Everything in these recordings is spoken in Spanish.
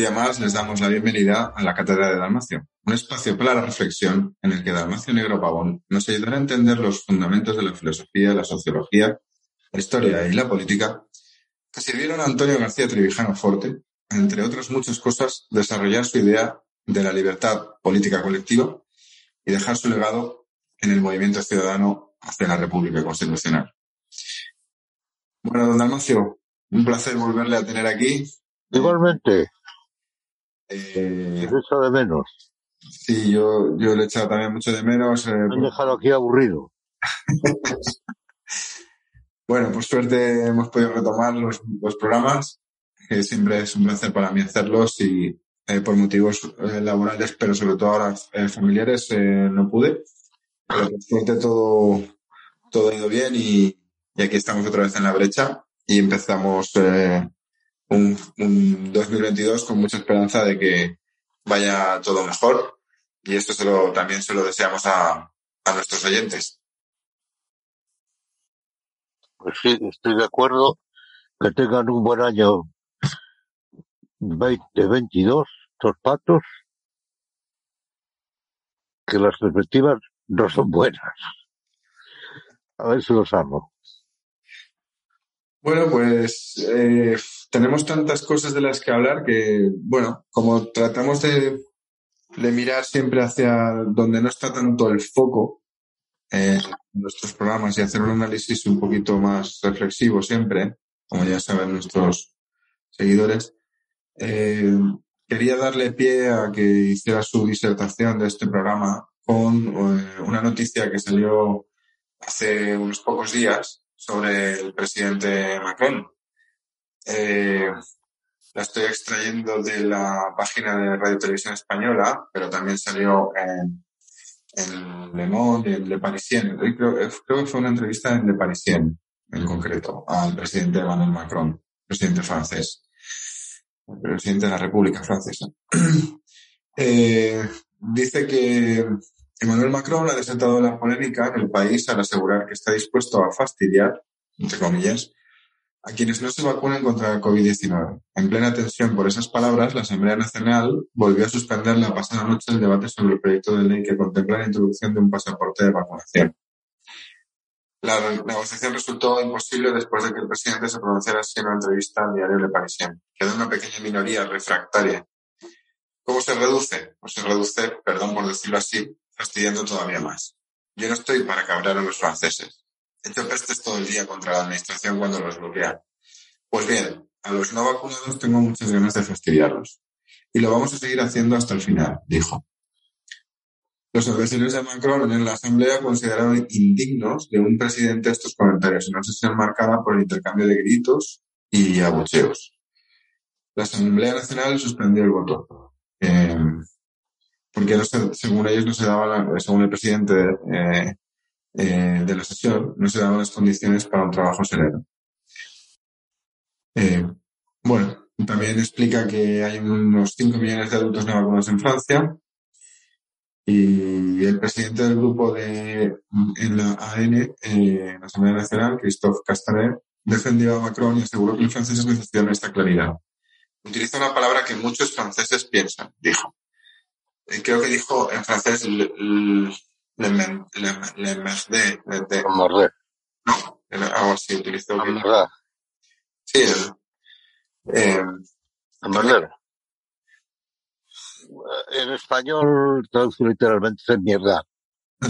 Día más les damos la bienvenida a la Cátedra de Dalmacio, un espacio para la reflexión en el que Dalmacio Negro Pavón nos ayudará a entender los fundamentos de la filosofía, la sociología, la historia y la política que sirvieron a Antonio García Trevijano Forte, entre otras muchas cosas, desarrollar su idea de la libertad política colectiva y dejar su legado en el movimiento ciudadano hacia la República Constitucional. Bueno, don Dalmacio, un placer volverle a tener aquí. Igualmente. Eh, Eso de menos. sí, yo, yo le he echado también mucho de menos. eh, Me han dejado aquí aburrido. Bueno, por suerte hemos podido retomar los, los programas, que siempre es un placer para mí hacerlos y eh, por motivos eh, laborales, pero sobre todo ahora eh, familiares, eh, no pude. Pero por suerte todo, todo ha ido bien y, y aquí estamos otra vez en la brecha y empezamos un, un 2022 con mucha esperanza de que vaya todo mejor y esto se lo, también se lo deseamos a, a nuestros oyentes. Pues sí, estoy de acuerdo. Que tengan un buen año 2022, estos patos. Que las perspectivas no son buenas. A ver si los hago. Bueno, pues eh, tenemos tantas cosas de las que hablar que, bueno, como tratamos de, mirar siempre hacia donde no está tanto el foco eh, en nuestros programas y hacer un análisis un poquito más reflexivo siempre, como ya saben nuestros seguidores, eh, quería darle pie a que hiciera su disertación de este programa con eh, una noticia que salió hace unos pocos días sobre el presidente Macron. Eh, la estoy extrayendo de la página de Radio Televisión Española, pero también salió en, en Le Monde en Le Parisien. Hoy Creo, que fue una entrevista en Le Parisien, en concreto, al presidente Emmanuel Macron, presidente francés, presidente de la República Francesa. Eh, dice que Emmanuel Macron ha desatado la polémica en el país al asegurar que está dispuesto a fastidiar, entre comillas, a quienes no se vacunen contra el COVID-19. En plena tensión por esas palabras, la Asamblea Nacional volvió a suspender la pasada noche el debate sobre el proyecto de ley que contempla la introducción de un pasaporte de vacunación. La negociación resultó imposible después de que el presidente se pronunciara así en una entrevista al diario Le Parisien. Quedó una pequeña minoría refractaria. ¿Cómo se reduce? Pues se reduce, perdón por decirlo así, fastidiando todavía más. Yo no estoy para cabrear a los franceses. He hecho pestes todo el día contra la administración cuando los bloquea. Pues bien, a los no vacunados tengo muchas ganas de fastidiarlos. Y lo vamos a seguir haciendo hasta el final, dijo. Los adversarios de Macron en la Asamblea consideraron indignos de un presidente estos comentarios, en una sesión marcada por el intercambio de gritos y abucheos. La Asamblea Nacional suspendió el voto. Eh, porque no se- según ellos no se daban, la- según el presidente eh, eh, de la sesión, no se daban las condiciones para un trabajo sereno. Eh, bueno, también explica que hay unos 5 millones de adultos no vacunados en Francia y el presidente del grupo de en la AN, eh, en la Asamblea Nacional, Christophe Castaner, defendió a Macron y aseguró que los franceses necesitan esta claridad. Utiliza una palabra que muchos franceses piensan, dijo. Eh, creo que dijo en francés le, le, le, le, Amarré, no, algo así, utilizó amarré, sí, el- eh, amarré. En español traduce literalmente es mierda.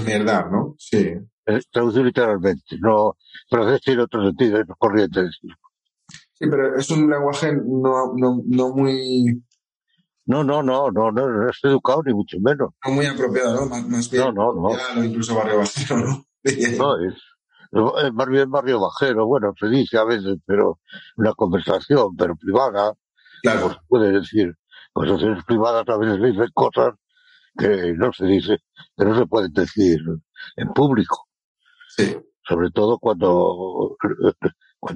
Mierda, ¿no? Sí. Es traducir literalmente, no, pero tiene otro sentido, es corriente. Sí, pero es un lenguaje no, no, no muy... No, no, no, no, no, no es educado ni mucho menos. No muy apropiado, ¿no? Más, más bien. No, no, no. Ya, incluso barrio bajero, ¿no? No, es, es más bien barrio bajero, bueno, se dice a veces, pero una conversación, pero privada, Claro. pues puede decir, conversaciones privadas a veces dicen cosas que no se dice, que no se pueden decir en público, Sí. sobre todo cuando,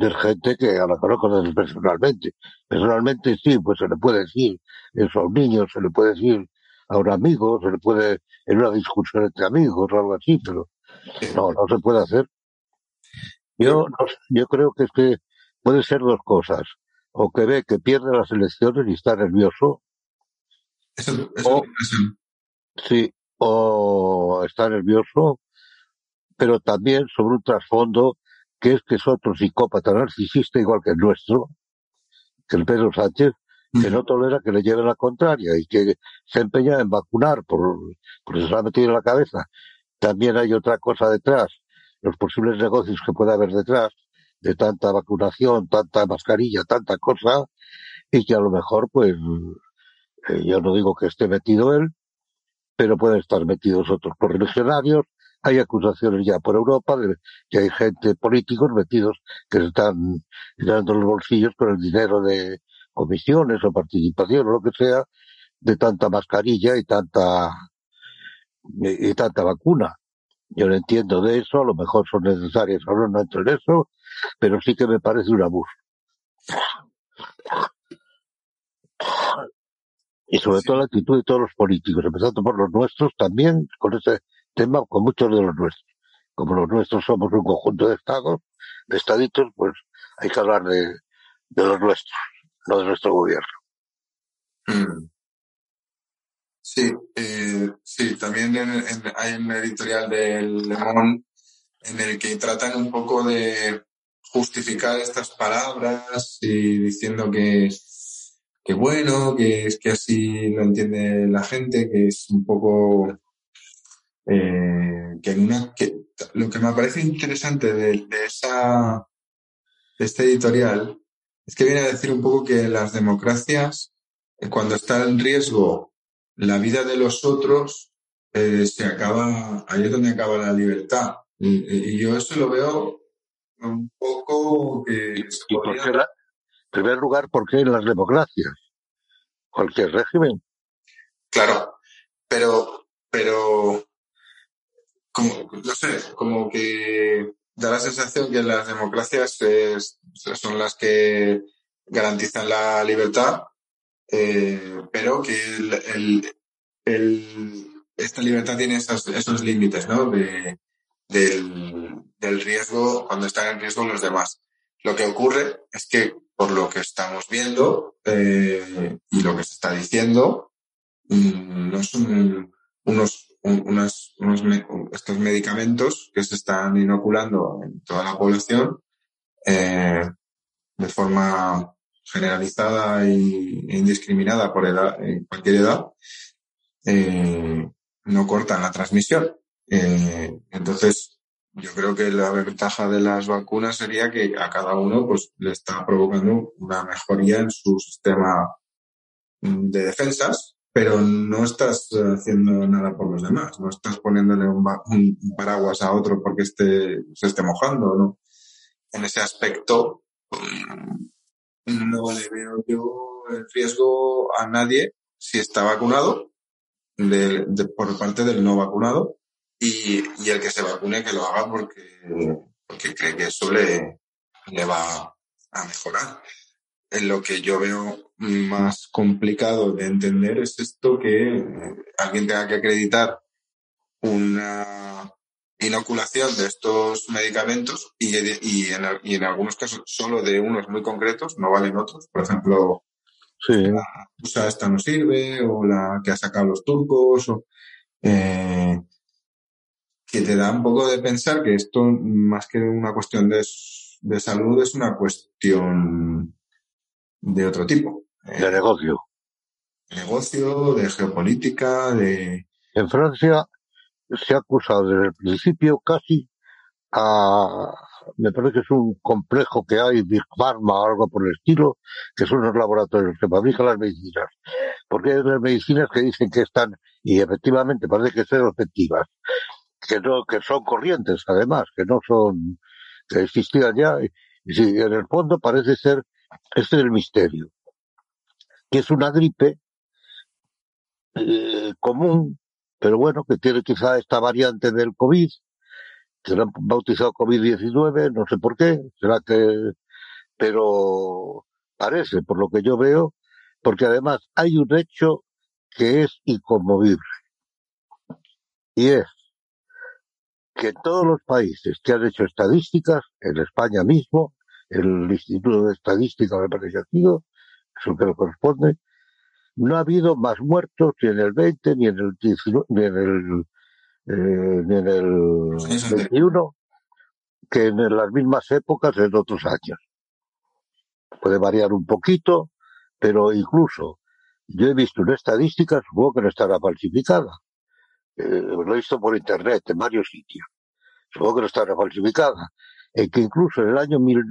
es gente que a la que no conoces personalmente. Personalmente sí, pues se le puede decir eso a un niño, se le puede decir a un amigo, se le puede, en una discusión entre amigos o algo así, pero no, no se puede hacer. Yo, yo creo que es que puede ser dos cosas. O que ve que pierde las elecciones y está nervioso, Eso, eso O- es sí, o está nervioso, pero también sobre un trasfondo que es que es otro psicópata narcisista igual que el nuestro, que el Pedro Sánchez, que no tolera que le lleven la contraria y que se empeña en vacunar por, porque se ha metido en la cabeza. También hay otra cosa detrás, los posibles negocios que puede haber detrás de tanta vacunación, tanta mascarilla, tanta cosa, y que a lo mejor, pues, eh, yo no digo que esté metido él, pero pueden estar metidos otros correligionarios. Hay acusaciones ya por Europa de que hay gente, políticos metidos que se están llenando los bolsillos con el dinero de comisiones o participación o lo que sea, de tanta mascarilla y tanta, y, y tanta vacuna. Yo no entiendo de eso, a lo mejor son necesarias, ahora no entro en eso, pero sí que me parece un abuso. Y sobre todo la actitud de todos los políticos, empezando por los nuestros también, con ese tema, con muchos de los nuestros. Como los nuestros somos un conjunto de estados, de estaditos, pues hay que hablar de, de los nuestros, no de nuestro gobierno. Sí, eh, sí, también en- en- hay un editorial del Le en el que tratan un poco de justificar estas palabras y diciendo que, que bueno, que es que así lo entiende la gente, que es un poco eh, que una que lo que me parece interesante de, de esa de este editorial es que viene a decir un poco que las democracias eh, cuando está en riesgo la vida de los otros eh, se acaba ahí es donde acaba la libertad y, y yo eso lo veo un poco que ¿Y por qué la- en primer lugar, ¿por qué en las democracias? Cualquier régimen. Claro, pero, pero, como, no sé, como que da la sensación que las democracias es- son las que garantizan la libertad, eh, pero que el, el- el- esta libertad tiene esos, esos límites, ¿no? De, del, del riesgo, cuando están en riesgo los demás. Lo que ocurre es que, por lo que estamos viendo eh, y lo que se está diciendo, mm, no son unos, un- unas, unos estos medicamentos que se están inoculando en toda la población eh, de forma generalizada e indiscriminada por edad, en cualquier edad, eh, no cortan la transmisión. Eh, entonces, yo creo que la ventaja de las vacunas sería que a cada uno pues, le está provocando una mejoría en su sistema de defensas, pero no estás eh, haciendo nada por los demás, no estás poniéndole un, un paraguas a otro porque esté, se esté mojando, ¿no? En ese aspecto, mm, no le veo yo el riesgo a nadie si está vacunado por parte del no vacunado y, y el que se vacune que lo haga porque, porque cree que eso le, le va a mejorar. Lo que yo veo más complicado de entender es esto que eh, alguien tenga que acreditar una inoculación de estos medicamentos y, y, en, y en algunos casos solo de unos muy concretos, no valen otros. Por ejemplo, Sí. usa esta no sirve, o la que ha sacado los turcos, o, eh, que te da un poco de pensar que esto, más que una cuestión de, de salud, es una cuestión de otro tipo. Eh, De negocio. de negocio, de geopolítica, de... En Francia, se ha acusado desde el principio casi a, me parece que es un complejo que hay, Big Pharma o algo por el estilo, que son los laboratorios que fabrican las medicinas. Porque hay las medicinas que dicen que están, y efectivamente parece que son efectivas, que no, que son corrientes además, que no son, que existían ya, y si en el fondo parece ser, este es el misterio, que es una gripe eh, común, pero bueno, que tiene quizá esta variante del COVID, que lo han bautizado COVID-19, no sé por qué, será que, pero parece, por lo que yo veo, porque además hay un hecho que es inconmovible. Y es que todos los países que han hecho estadísticas, en España mismo, el Instituto de Estadística me parece aquí, es lo que le corresponde, no ha habido más muertos ni en el 20, ni en el 19, ni en el, eh, ni en el 21, que en las mismas épocas en otros años. Puede variar un poquito, pero incluso yo he visto una estadística, supongo que no estará falsificada. Eh, lo he visto por internet en varios sitios. Supongo que no estará falsificada. En que incluso en el año mil,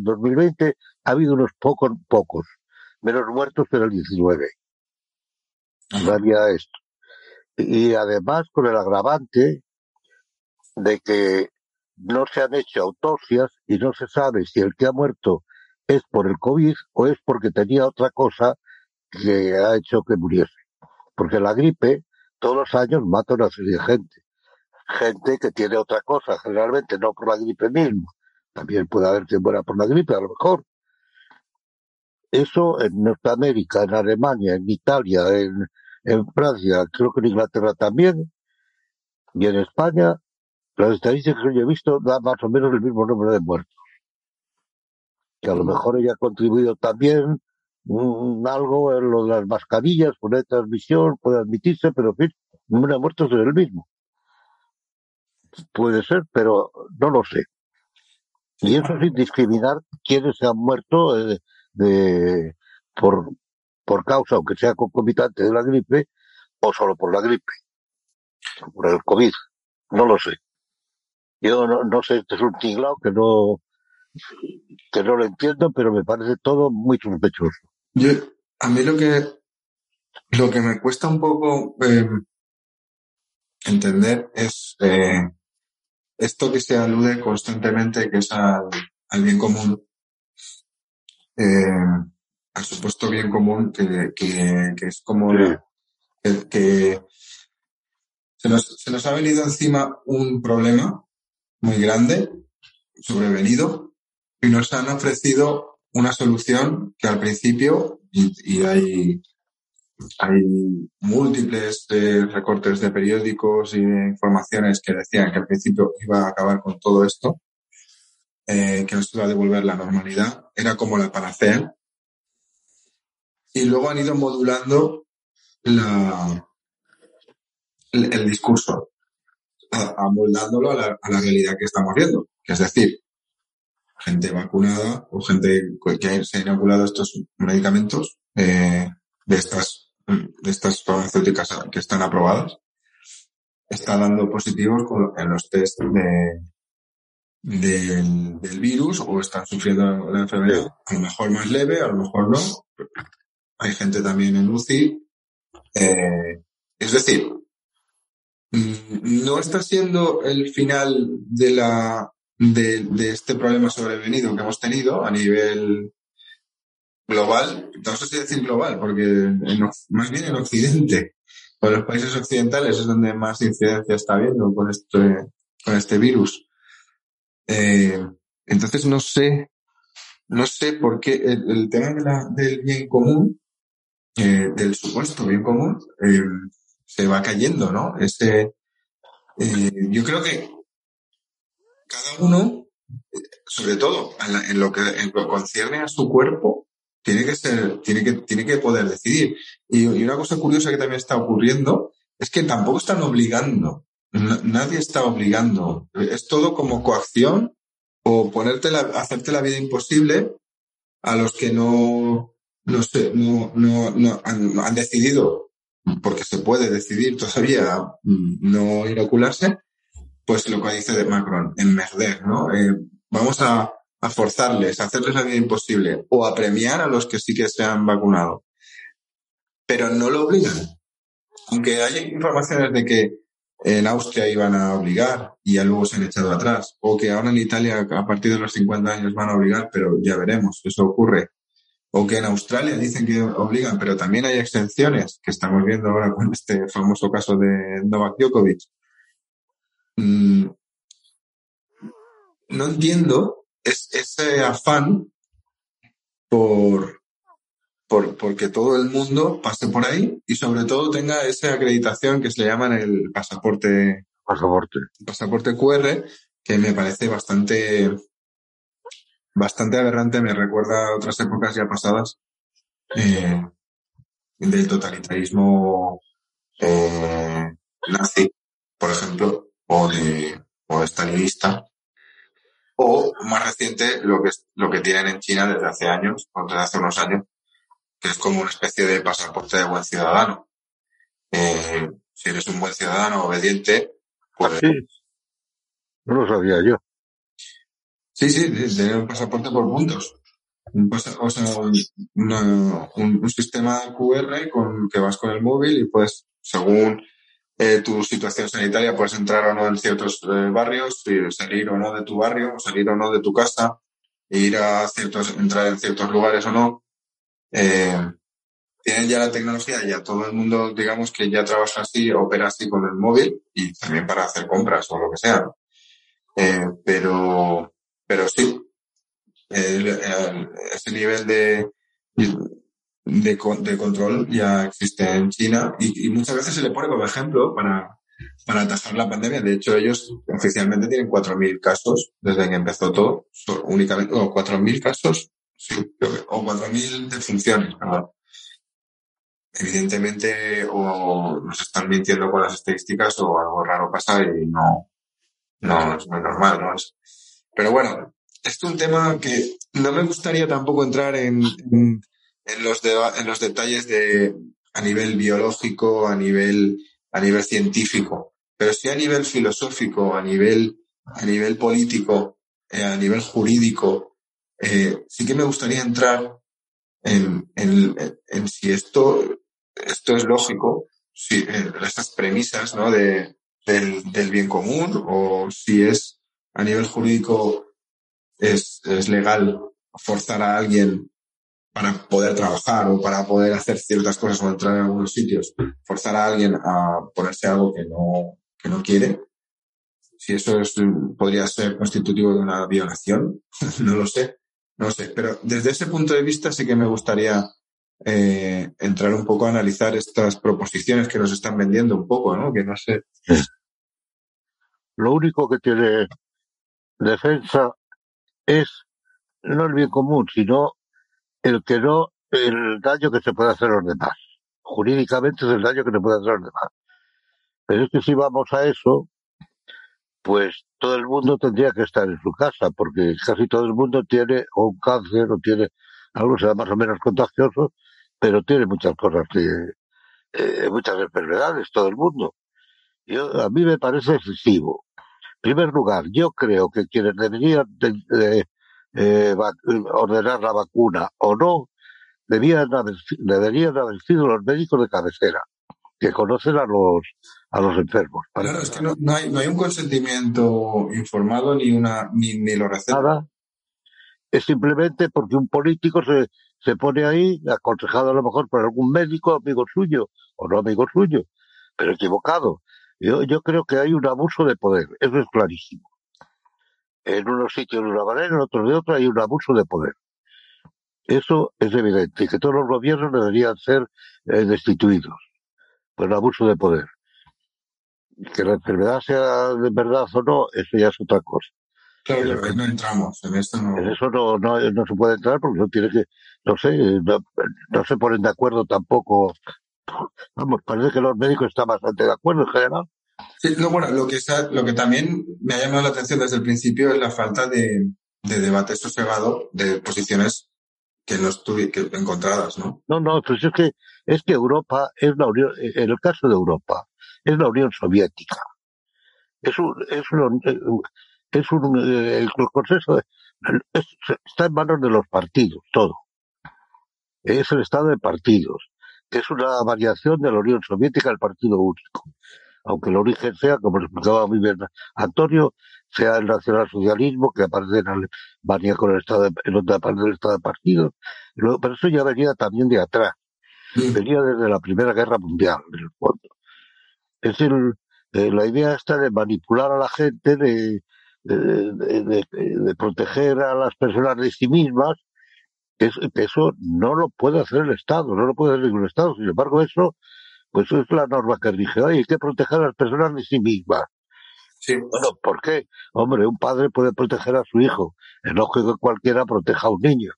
2020 ha habido unos pocos, pocos, menos muertos que en el 19. Había esto. Y además con el agravante de que no se han hecho autopsias y no se sabe si el que ha muerto es por el COVID o es porque tenía otra cosa que ha hecho que muriese. Porque la gripe todos los años mata a una serie de gente. Gente que tiene otra cosa, generalmente no por la gripe misma. También puede haber quien muera por la gripe, a lo mejor. Eso en Norteamérica, en Alemania, en Italia, en, en Francia, creo que en Inglaterra también, y en España, las estadísticas que yo he visto dan más o menos el mismo número de muertos. Que a lo mejor ella ha contribuido también un, algo en lo de las mascarillas, poner transmisión, puede admitirse, pero en fin, el número de muertos es el mismo. Puede ser, pero no lo sé. Y eso sin discriminar quiénes se han muerto eh, de, por, por causa, aunque sea concomitante de la gripe, o solo por la gripe, o por el COVID. No lo sé. Yo no, no sé, este es un tinglao que no, que no lo entiendo, pero me parece todo muy sospechoso. Yo, a mí lo que, lo que me cuesta un poco eh, entender es eh, esto que se alude constantemente, que es al, al bien común, eh, al supuesto bien común, que, que, que es como que, que se, nos, se nos ha venido encima un problema muy grande, sobrevenido, y nos han ofrecido una solución que al principio, y, y hay, hay múltiples eh, recortes de periódicos y de informaciones que decían que al principio iba a acabar con todo esto, eh, que nos iba a devolver la normalidad, era como la panacea. Y luego han ido modulando la, el, discurso, amoldándolo a la, realidad que estamos viendo, que es decir, gente vacunada o gente que se ha inoculado estos medicamentos eh, de estas estas farmacéuticas que están aprobadas está dando positivos en los test de, del, virus o están sufriendo la enfermedad a lo mejor más leve a lo mejor no. Hay gente también en UCI eh, es decir mm, no está siendo el final de la de, de este problema sobrevenido que hemos tenido a nivel global, no sé si decir global, porque en más bien en Occidente, con los países occidentales es donde más incidencia está habiendo con este, con este virus. Eh, entonces no sé, no sé por qué el, tema del bien común, eh, del supuesto bien común, eh, se va cayendo, ¿no? Ese, eh, yo creo que cada uno, sobre todo en, en lo que en concierne a su cuerpo, tiene que ser, tiene que, tiene que poder decidir. Y, una cosa curiosa que también está ocurriendo es que tampoco están obligando. Na- nadie está obligando. Es todo como coacción o ponerte la, hacerte la vida imposible a los que no, no sé, no, no, no han, no han decidido porque se puede decidir todavía mm, no inocularse, pues lo que dice de Macron, en merder, ¿no? Eh, vamos a, a forzarles, a hacerles la vida imposible o a premiar a los que sí que se han vacunado. Pero no lo obligan. Aunque hay informaciones de que en Austria iban a obligar y ya luego se han echado atrás, o que ahora en Italia a partir de los 50 años van a obligar, pero ya veremos, eso ocurre. O que en Australia dicen que obligan, pero también hay exenciones, que estamos viendo ahora con este famoso caso de Novak Djokovic. Mm, no entiendo ese afán por, por, porque todo el mundo pase por ahí y sobre todo tenga esa acreditación que se le llama el pasaporte, Pasaporte. pasaporte QR, que me parece bastante, bastante aberrante, me recuerda a otras épocas ya pasadas, eh, del totalitarismo eh, nazi, por ejemplo, o de, o stalinista, o más reciente lo que, lo que tienen en China desde hace años, o desde hace unos años, que es como una especie de pasaporte de buen ciudadano. Eh, si eres un buen ciudadano obediente, pues Sí. No lo sabía yo. sí, sí, tener un pasaporte por puntos. Un pasa- o sea, un, una- un- un sistema QR con que vas con el móvil y pues según eh, tu situación sanitaria puedes entrar o no en ciertos eh, barrios, salir o no de tu barrio, salir o no de tu casa, e ir a ciertos, entrar en ciertos lugares o no. Eh, tienen ya la tecnología, ya todo el mundo, digamos que ya trabaja así, opera así con el móvil y también para hacer compras o lo que sea. Eh, pero, pero sí, ese nivel de, de, de control ya existe en China y, y muchas veces se le pone como ejemplo para, para atajar la pandemia. De hecho, ellos oficialmente tienen 4.000 casos desde que empezó todo, únicamente, o 4.000 casos, sí, o 4.000 defunciones. Evidentemente, o nos están mintiendo con las estadísticas o algo raro pasa y no, no es muy normal, ¿no? Es, pero bueno, es un tema que no me gustaría tampoco entrar en, en, en los, deba- en los detalles de a nivel biológico, a nivel, a nivel científico, pero sí a nivel filosófico, a nivel, a nivel político, eh, a nivel jurídico, eh, sí que me gustaría entrar en, en, en- en si esto, esto es lógico, si eh, estas premisas ¿no? de, del, del bien común o si es a nivel jurídico es, es legal forzar a alguien para poder trabajar o para poder hacer ciertas cosas o entrar en algunos sitios, forzar a alguien a ponerse algo que no, que no quiere. Si eso es, podría ser constitutivo de una violación, no lo sé, no lo sé. Pero desde ese punto de vista sí que me gustaría eh, entrar un poco a analizar estas proposiciones que nos están vendiendo un poco, ¿no? Que no sé. Lo único que tiene defensa es no el bien común, sino el que no, el daño que se puede hacer a los demás. Jurídicamente es el daño que se puede hacer a los demás. Pero es que si vamos a eso, pues todo el mundo tendría que estar en su casa, porque casi todo el mundo tiene o un cáncer o tiene algo será más o menos contagioso, pero tiene muchas cosas, que, eh, muchas enfermedades, todo el mundo. Yo, a mí me parece excesivo. En primer lugar, yo creo que quienes deberían de- de, eh, va- ordenar la vacuna o no, debían haber, deberían haber sido los médicos de cabecera, que conocen a los, a los enfermos. Claro, es que no, no hay, no hay un consentimiento informado ni una, ni, ni lo receta. nada. Es simplemente porque un político se, se pone ahí, aconsejado a lo mejor por algún médico amigo suyo o no amigo suyo, pero equivocado. Yo, yo creo que hay un abuso de poder, eso es clarísimo. En unos sitios de una manera, en otros de otra, hay un abuso de poder. Eso es evidente, y que todos los gobiernos deberían ser eh, destituidos por abuso de poder. Que la enfermedad sea de verdad o no, eso ya es otra cosa. Claro, ahí no entramos, en esto no. En eso no, no, no se puede entrar porque no tiene que, no sé, no, no se ponen de acuerdo tampoco. Vamos, parece que los médicos están bastante de acuerdo en general. Sí, no, bueno, lo que, lo que también me ha llamado la atención desde el principio es la falta de, de debate sosegado de posiciones que no estuvi, que encontradas, ¿no? No, no, pues es que es que Europa es la Unión, en el caso de Europa, es la Unión Soviética. Es un, es un, es un, el Consejo está en manos de los partidos, todo. Es el Estado de partidos, es una variación de la Unión Soviética el partido único. Aunque el origen sea, como explicaba muy bien Antonio, sea el nacionalsocialismo que aparece en Alemania con el Estado de, en otra parte del Estado de partidos. Pero eso ya venía también de atrás. Venía desde la Primera Guerra Mundial, en el fondo. Es el, eh, la idea está de manipular a la gente, de, de, proteger a las personas de sí mismas, que, eso no lo puede hacer el Estado, no lo puede hacer ningún Estado. Sin embargo, eso, pues es la norma que rige. hay que proteger a las personas de sí mismas. Sí. Bueno, ¿por qué? Hombre, un padre puede proteger a su hijo. Es lógico que cualquiera proteja a un niño.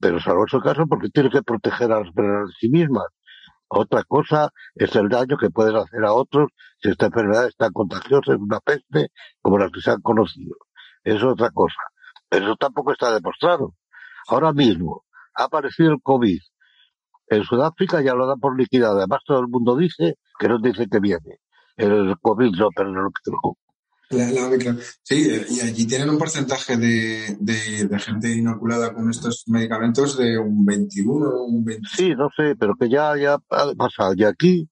Pero salvo ese caso, porque tiene que proteger a las personas de sí mismas. Otra cosa es el daño que pueden hacer a otros si esta enfermedad es tan contagiosa, es una peste como las que se han conocido. Es otra cosa. Pero eso tampoco está demostrado. Ahora mismo ha aparecido el COVID. En Sudáfrica ya lo dan por liquidado. Además todo el mundo dice que no dice que viene. El COVID no, pero no lo la, la Sí, eh, y allí tienen un porcentaje de, de, gente inoculada con estos medicamentos de un 21 o un 20. Sí, no sé, pero que ya, ya ha pasado. Y aquí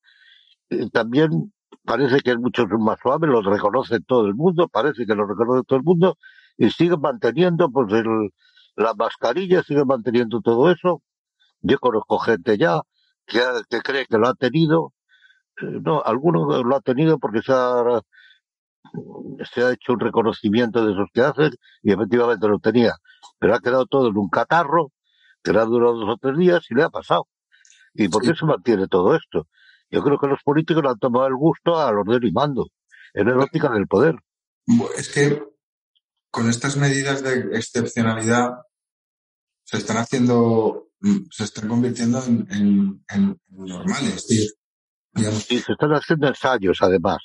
eh, también parece que es mucho más suave, lo reconoce todo el mundo, parece que lo reconoce todo el mundo, y sigue manteniendo pues el, la mascarilla, sigue manteniendo todo eso. Yo conozco gente ya que, que cree que lo ha tenido, eh, no, algunos lo ha tenido porque se ha se ha hecho un reconocimiento de esos que hacen y efectivamente lo tenía. Pero ha quedado todo en un catarro que le ha durado dos o tres días y le ha pasado. ¿Y por qué se mantiene todo esto? Yo creo que los políticos le han tomado el gusto al orden y mando, en la óptica del poder. Es que con estas medidas de excepcionalidad se están haciendo, se están convirtiendo en, normales, Y se están haciendo ensayos, además.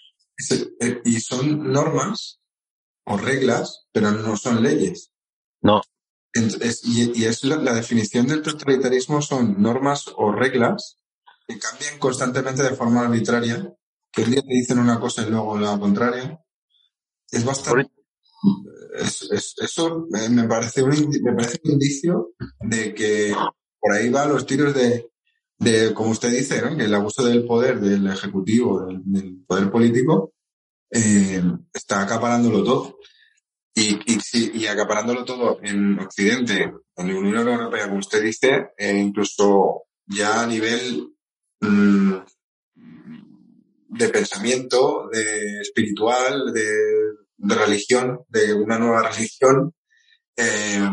Eh, y son normas o reglas, pero no son leyes. No. y, es la, definición del totalitarismo son normas o reglas que cambian constantemente de forma arbitraria, que un día te dicen una cosa y luego la contraria. Es bastante... eso me parece, un, me parece un indicio de que por ahí van los tiros de, de, como usted dice, ¿no? que el abuso del poder del ejecutivo, del, poder político, eh, está acaparándolo todo. Y, y, y, acaparándolo todo en Occidente, en la Unión Europea, como usted dice, e incluso ya a nivel mm, de pensamiento, de espiritual, de, de, religión, de una nueva religión, eh,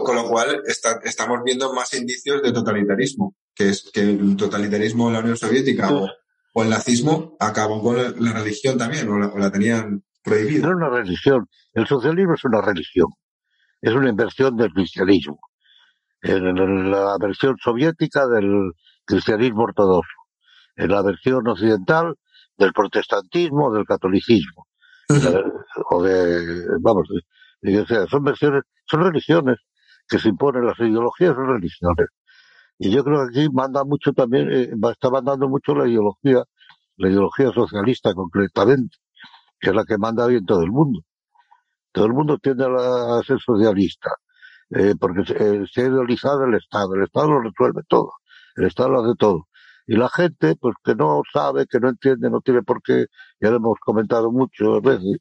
con, lo cual estamos viendo más indicios de totalitarismo, que es que el totalitarismo en la Unión Soviética o, el nazismo acabó con la, religión también, o la, tenían prohibida. No es una religión, el socialismo es una religión, es una inversión del cristianismo, en, la versión soviética del cristianismo ortodoxo, en la versión occidental del protestantismo, del catolicismo, o de, vamos, son versiones, son religiones, que se imponen las ideologías son religiones. Y yo creo que aquí manda mucho también, eh, está mandando mucho la ideología, la ideología socialista concretamente, que es la que manda hoy en todo el mundo. Todo el mundo tiende a ser socialista, eh, porque se, se ha idealizado el Estado. El Estado lo resuelve todo. El Estado lo hace todo. Y la gente, pues que no sabe, que no entiende, no tiene por qué, ya lo hemos comentado muchas veces,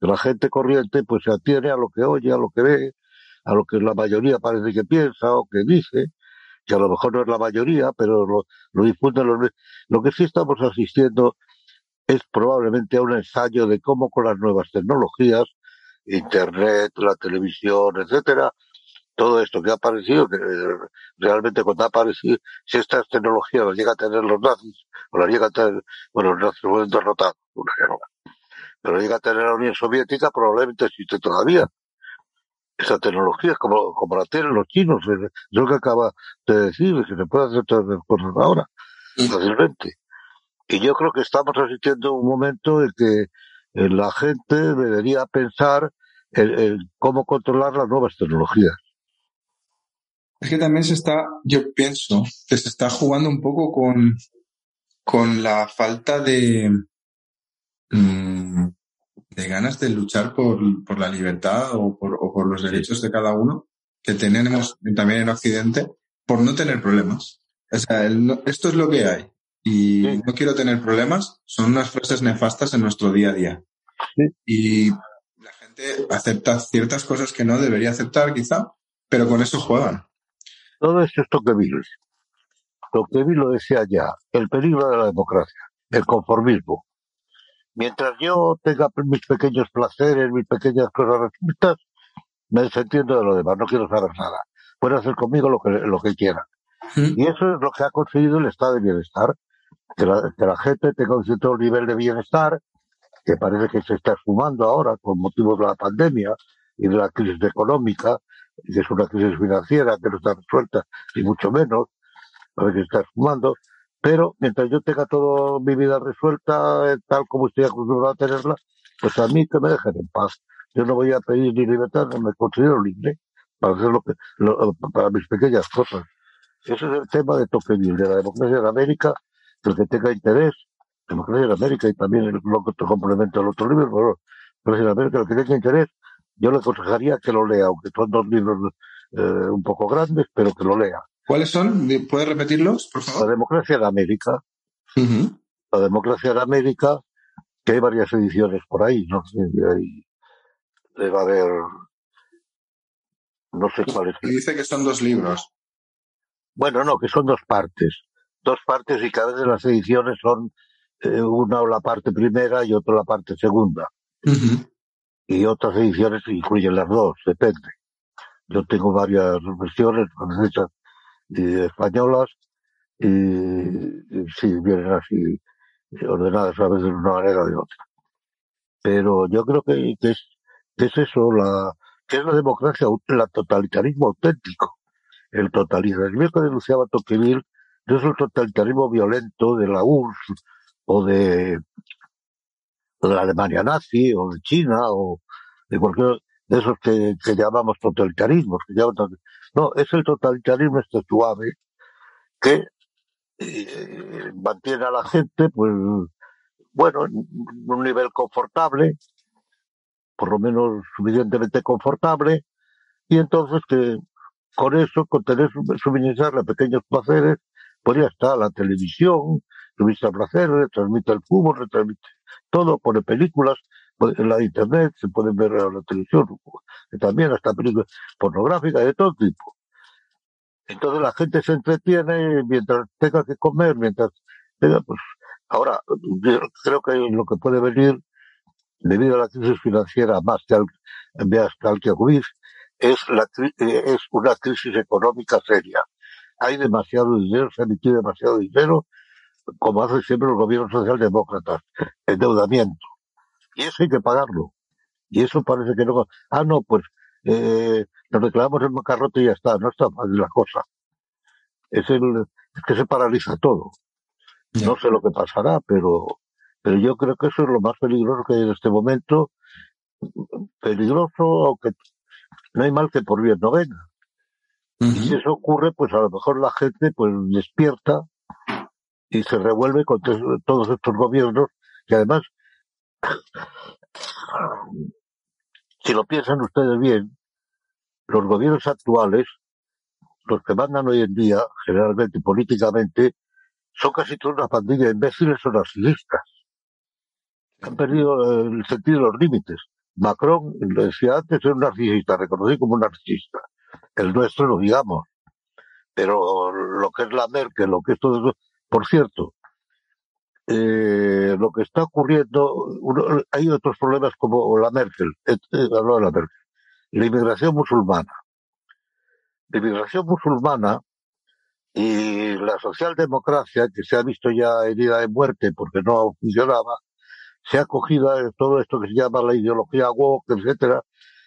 la gente corriente pues se atiene a lo que oye, a lo que ve, a lo que la mayoría parece que piensa o que dice, que a lo mejor no es la mayoría, pero lo, lo difunden los... Lo que sí estamos asistiendo es probablemente a un ensayo de cómo con las nuevas tecnologías, Internet, la televisión, etcétera, todo esto que ha aparecido, que realmente cuando ha aparecido, si estas tecnologías las llega a tener los nazis, o las llega a tener, bueno, los nazis fueron derrotados, una guerra, pero llega a tener la Unión Soviética, probablemente existe todavía esa tecnología como, como la tienen los chinos. Es lo que acaba de decir, que se puede hacer todas las cosas ahora, fácilmente. Y yo creo que estamos asistiendo a un momento en que eh, la gente debería pensar en, cómo controlar las nuevas tecnologías. Es que también se está, yo pienso, que se está jugando un poco con, con la falta de, mm, de ganas de luchar por, por la libertad o por, o por los derechos de cada uno que tenemos también en Occidente por no tener problemas. O sea, el esto es lo que hay y no quiero tener problemas son unas frases nefastas en nuestro día a día. Y la gente acepta ciertas cosas que no debería aceptar quizá, pero con eso juegan. Todo esto es Tocqueville. Tocqueville lo decía ya, el peligro de la democracia, el conformismo. Mientras yo tenga mis pequeños placeres, mis pequeñas cosas resueltas, me desentiendo de lo demás, no quiero saber nada. Pueden hacer conmigo lo que, lo que quieran. Y eso es lo que ha conseguido el estado de bienestar, que la, que la gente tenga un cierto nivel de bienestar, que parece que se está esfumando ahora con motivos de la pandemia y de la crisis económica, que es una crisis financiera que no está resuelta, ni mucho menos, a que está fumando, pero mientras yo tenga toda mi vida resuelta, eh, tal como estoy acostumbrado a tenerla, pues a mí que me dejen en paz. Yo no voy a pedir ni libertad, no me considero libre para hacer lo que, lo, para mis pequeñas cosas. Ese es el tema de Tocqueville, de la democracia en América, el que tenga interés, democracia en América y también el, lo que complemento al otro libro, pero democracia en América, el que tenga interés, yo le aconsejaría que lo lea, aunque son dos libros eh, un poco grandes, pero que lo lea. ¿Cuáles son? ¿Puedes repetirlos, por favor? La democracia en América. La democracia en América, que hay varias ediciones por ahí, no sé, hay, debe haber, no sé cuáles. Dice que son dos libros. Bueno, no, que son dos partes. Dos partes y cada vez de las ediciones son eh, una la parte primera y otra la parte segunda. Y otras ediciones incluyen las dos, depende. Yo tengo varias versiones francesas y españolas y, y sí, vienen así ordenadas a veces de una manera o de otra. Pero yo creo que, que es, que es eso, la, que es la democracia, el totalitarismo auténtico. El totalitarismo que denunciaba Tocqueville no es el totalitarismo violento de la URSS o de, o de la Alemania nazi o de China o de cualquier de esos que, llamamos totalitarismos. No, es el totalitarismo este suave que eh, mantiene a la gente, pues, bueno, en un nivel confortable, por lo menos suficientemente confortable, y entonces que con eso, con tener suministrarle pequeños placeres, pues ya está, la televisión, suministra placeres, transmite el fútbol, retransmite todo, pone películas, en la internet, se pueden ver en la televisión, también hasta películas pornográficas de todo tipo. Entonces la gente se entretiene mientras tenga que comer, mientras tenga, pues, ahora, creo que lo que puede venir debido a la crisis financiera más que al, al que es, la, es una crisis económica seria. Hay demasiado dinero, se ha emitido demasiado dinero, como hacen siempre los gobiernos socialdemócratas, endeudamiento. Y eso hay que pagarlo. Y eso parece que no. Ah, no, pues eh, nos declaramos el macarrote y ya está. No está mal la cosa. Es, el, es que se paraliza todo. No sé lo que pasará, pero, pero yo creo que eso es lo más peligroso que hay en este momento. Peligroso, aunque no hay mal que por bien no venga. Y si eso ocurre, pues a lo mejor la gente pues despierta y se revuelve con todos estos gobiernos que además si lo piensan ustedes bien, los gobiernos actuales, los que mandan hoy en día, generalmente políticamente, son casi toda una pandilla de imbéciles o narcisistas. Han perdido el sentido de los límites. Macron, lo decía antes, es un narcisista, reconocido como un narcisista. El nuestro lo digamos. Pero lo que es la Merkel, lo que es todo eso, por cierto, eh, lo que está ocurriendo, uno, hay otros problemas como la Merkel, eh, eh, habló de la Merkel, la inmigración musulmana. La inmigración musulmana y la socialdemocracia, que se ha visto ya herida de muerte porque no funcionaba, se ha cogido a todo esto que se llama la ideología woke, etcétera,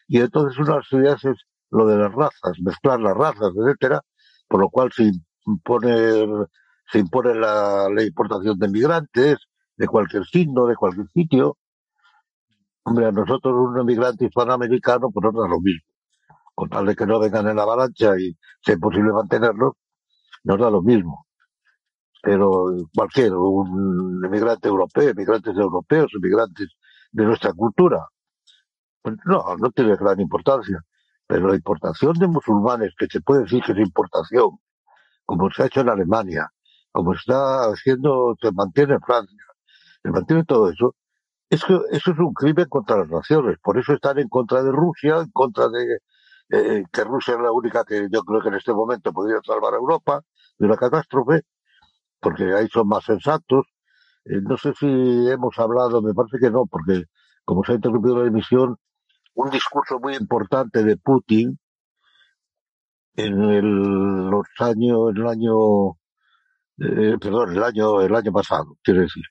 y entonces una de las ideas es lo de las razas, mezclar las razas, etcétera, por lo cual se impone se impone la, la importación de migrantes de cualquier signo, de cualquier sitio. Hombre, a nosotros un emigrante hispanoamericano pues nos da lo mismo. con tal de que no vengan en la avalancha y sea imposible mantenerlos, nos da lo mismo. Pero cualquier, un emigrante europeo, emigrantes europeos, emigrantes de nuestra cultura, pues no, no tiene gran importancia. Pero la importación de musulmanes, que se puede decir que es importación, como se ha hecho en Alemania, como está haciendo, se mantiene en Francia, se mantiene todo eso, es que eso es un crimen contra las naciones. Por eso están en contra de Rusia, en contra de eh, que Rusia es la única que yo creo que en este momento podría salvar a Europa de una catástrofe, porque ahí son más sensatos. Eh, no sé si hemos hablado, me parece que no, porque como se ha interrumpido la emisión, un discurso muy importante de Putin en el, los años, en el año, eh, perdón, el año, el año pasado, quiero decir.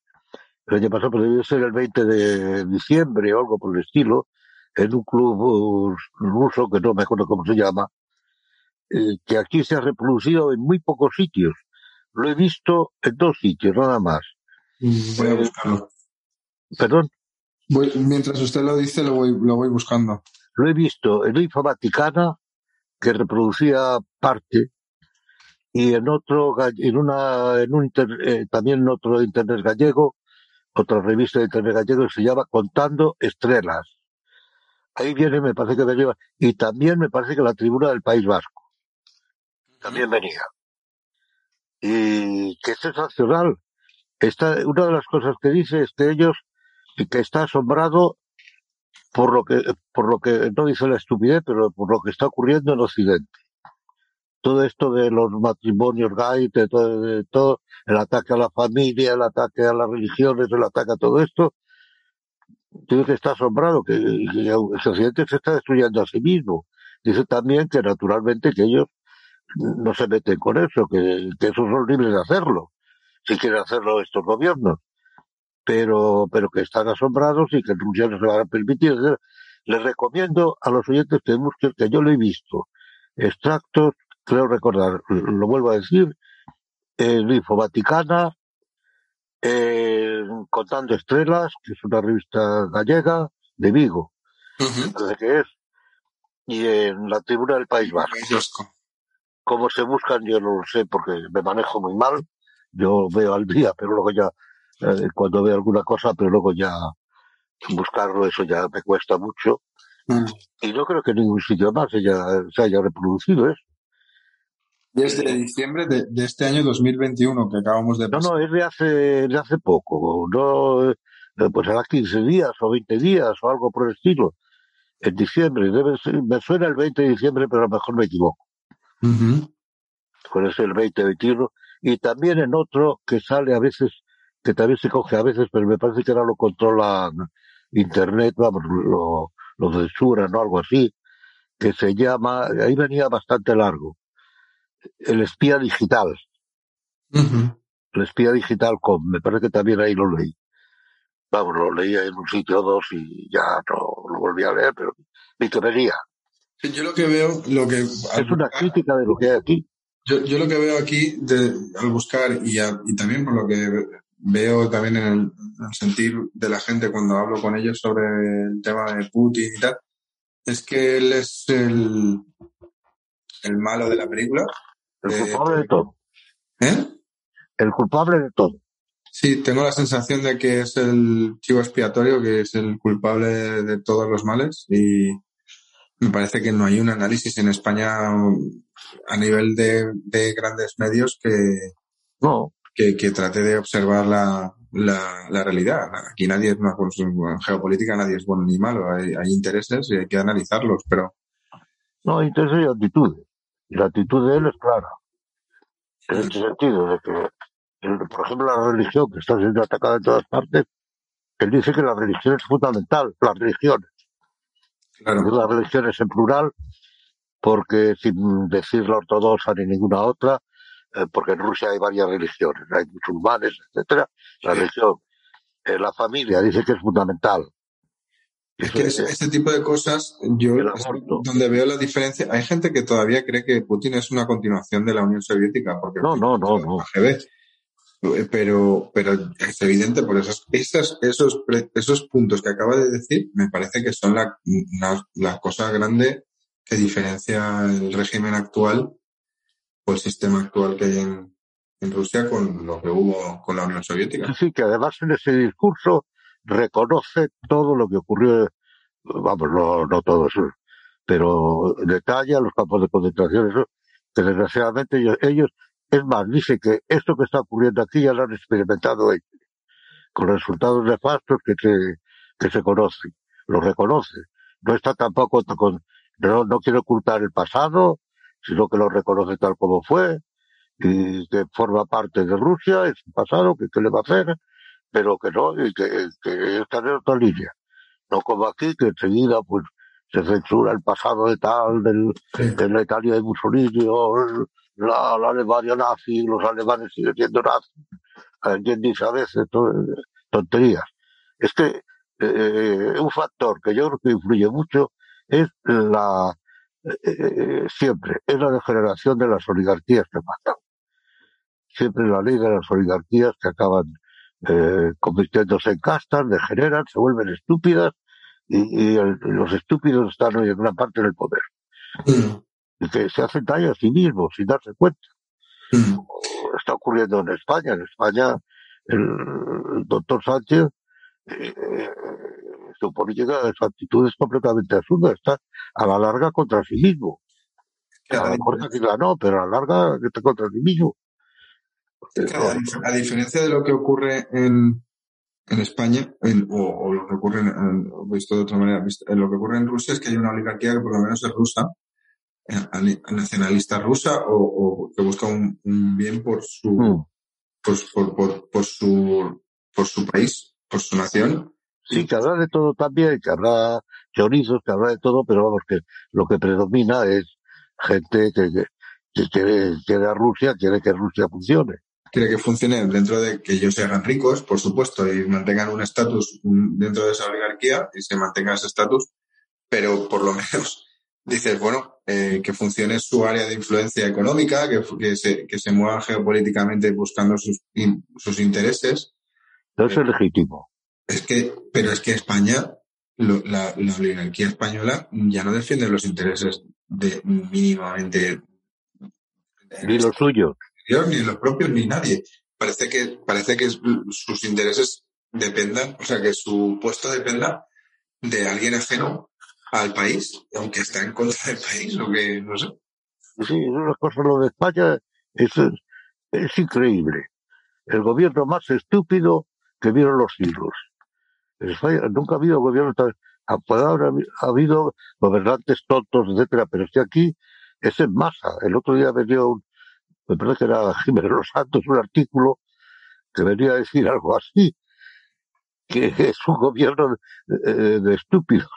El año pasado, pero debió ser el 20 de diciembre o algo por el estilo, en un club ruso que no me acuerdo cómo se llama, eh, que aquí se ha reproducido en muy pocos sitios. Lo he visto en dos sitios, nada más. Voy a buscarlo. Perdón, Voy- mientras usted lo dice, lo voy, lo voy buscando. lo he visto en Infa Vaticana, que reproducía parte, y en otro, en una, en un inter- eh, también en otro internet gallego, otra revista de internet gallego que se llama Contando Estrellas. Ahí viene, me parece que venía, y también me parece que la tribuna del País Vasco también venía. Y que es sensacional. Está, una de las cosas que dice es que ellos, que está asombrado por lo que, por lo que, no dice la estupidez, pero por lo que está ocurriendo en Occidente. Todo esto de los matrimonios gay, de todo, todo, el ataque a la familia, el ataque a las religiones, el ataque a todo esto, dice que está asombrado, que, que el Occidente se está destruyendo a sí mismo. Dice también que naturalmente que ellos no se meten con eso, que, que eso es horrible de hacerlo, si quieren hacerlo estos gobiernos, pero, pero que están asombrados y que Rusia no se van a permitir. Les recomiendo a los oyentes que busquen, que yo lo he visto, extractos, creo recordar, lo vuelvo a decir, Info Vaticana, en Contando Estrellas, que es una revista gallega de Vigo, me parece que es, y en la Tribuna del País Vasco. Cómo se buscan, yo no lo sé porque me manejo muy mal. Yo veo al día, pero luego ya, eh, cuando veo alguna cosa, pero luego ya buscarlo, eso ya me cuesta mucho. Mm. Y no creo que en ningún sitio más se haya, se haya reproducido eso. Desde diciembre de, de este año 2021 que acabamos de No, pasar. no, es de hace, de hace poco. No, eh, pues hará 15 días o 20 días o algo por el estilo. En diciembre, debe ser- me suena el 20 de diciembre, pero a lo mejor me equivoco. Con ese el 2021 y también en otro que sale a veces, que también se coge a veces, pero me parece que ahora lo controla Internet, vamos, lo, lo censuran o algo así, que se llama, ahí venía bastante largo, El espía digital, el espía digital com, me parece que también ahí lo leí. Vamos, lo leía en un sitio o dos y ya no lo volví a leer, pero que venía. Yo lo que veo, lo que Es una crítica de lo que hay aquí. Yo, yo lo que veo aquí de- al buscar y, a- y también por lo que veo también en el, en el sentir de la gente cuando hablo con ellos sobre el tema de Putin y tal, es que él es el, el malo de la película. El Eh, culpable de todo. ¿Eh? El culpable de todo. Sí, tengo la sensación de que es el chivo expiatorio, que es el culpable de, de todos los males y me parece que no hay un análisis en España a nivel de, de grandes medios que, No, que, que trate de observar la, la, la realidad. Aquí nadie es una pues, en geopolítica, nadie es bueno ni malo. Hay, hay intereses y hay que analizarlos, pero No, intereses y actitudes. Y la actitud de él es clara. En el sentido de que, por ejemplo, la religión que está siendo atacada en todas partes, él dice que la religión es fundamental, las religiones. claro, Las religiones en plural, porque sin decir la ortodoxa ni ninguna otra, eh, porque en Rusia hay varias religiones, hay musulmanes, etcétera. La religión, eh, la familia dice que es fundamental. Es que ese, ese tipo de cosas, yo donde veo la diferencia. Hay gente que todavía cree que Putin es una continuación de la Unión Soviética, porque No, no, no, no. Eh, Pero, pero es evidente por esos, esos, pre- esos puntos que acaba de decir, me parece que son la, una- la cosa grande que diferencia el régimen actual o el sistema actual que hay en, en Rusia con lo que hubo con la Unión Soviética. Sí, que además en ese discurso reconoce todo lo que ocurrió, vamos, no, no todo eso, pero detalla los campos de concentración, eso, que desgraciadamente ellos, ellos, es más, dice que esto que está ocurriendo aquí ya lo han experimentado ellos, con resultados nefastos que se, que se conocen, lo reconoce. No está tampoco con, no, no quiere ocultar el pasado, sino que lo reconoce tal como fue, y que forma parte de Rusia, es un pasado, que, que le va a hacer, pero que no, y que, que está en otra línea. No como aquí, que enseguida, pues, se censura el pasado de tal, del, de la Italia de Mussolini, o la, la Alemania nazi, los alemanes siguen siendo nazis. Dice a veces tonterías. Es que eh, un factor que yo creo que influye mucho es la, eh, eh, siempre, es la degeneración de las oligarquías que matan. Siempre la ley de las oligarquías que acaban eh, convirtiéndose en castas, degeneran, se vuelven estúpidas y, y el, los estúpidos están hoy en gran parte en el poder. Mm. Y que se hacen daño a sí mismos sin darse cuenta. Mm. Está ocurriendo en España. En España, el, el doctor Sánchez, eh, eh, su política, su actitud es completamente absurda. Está a la larga contra sí mismo. A la quizá no, pero a la larga está contra sí mismo. Claro, a dif- a diferencia de lo que ocurre en, en España, en- o, o lo que ocurre en, visto de otra manera, lo que ocurre en Rusia es que hay una oligarquía que por lo menos es rusa, eh, ali- nacionalista rusa, o, o que busca un, un bien por su, Mm. por, por, por, por su, por su país, por su nación. Sí, que habrá de todo también, que habrá chorizos, que habrá de todo, pero vamos, que lo que predomina es gente que, que, que quiere, quiere a Rusia, quiere que Rusia funcione. Quiere que funcione dentro de que ellos se hagan ricos, por supuesto, y mantengan un estatus dentro de esa oligarquía y se mantenga ese estatus, pero por lo menos dices, bueno, eh, que funcione su área de influencia económica, que, que, se, que se muevan geopolíticamente buscando sus, in- sus intereses. No es legítimo. Es que, pero es que España, lo- la, la oligarquía española ya no defiende los intereses de mínimamente Ni los suyos. Ni los propios, ni nadie. Parece que, parece que sus intereses dependan, o sea, que su puesto dependa de alguien ajeno al país, aunque está en contra del país, o que, no sé. Sí, es una cosa, lo de España es, increíble. El gobierno más estúpido que vieron los siglos. España nunca ha habido gobierno tan, ha habido gobernantes tontos, etcétera, pero es que aquí es en masa. El otro día venía un, me parece que era Jiménez Los Santos, un artículo que venía a decir algo así, que es un gobierno de, de- estúpidos,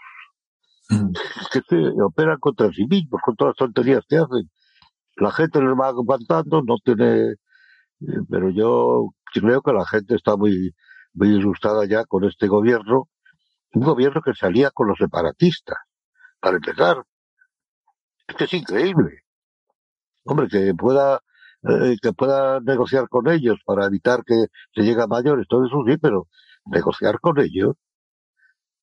que se operan contra sí mismos, con todas las tonterías que hacen. La gente les va aguantando, no tiene, eh, pero yo creo que la gente está muy, muy ilustrada ya con este gobierno, un gobierno que salía con los separatistas, para empezar. Es que es increíble. Hombre, que pueda, eh, que pueda negociar con ellos para evitar que se llegue a mayores, todo eso sí, pero negociar con ellos,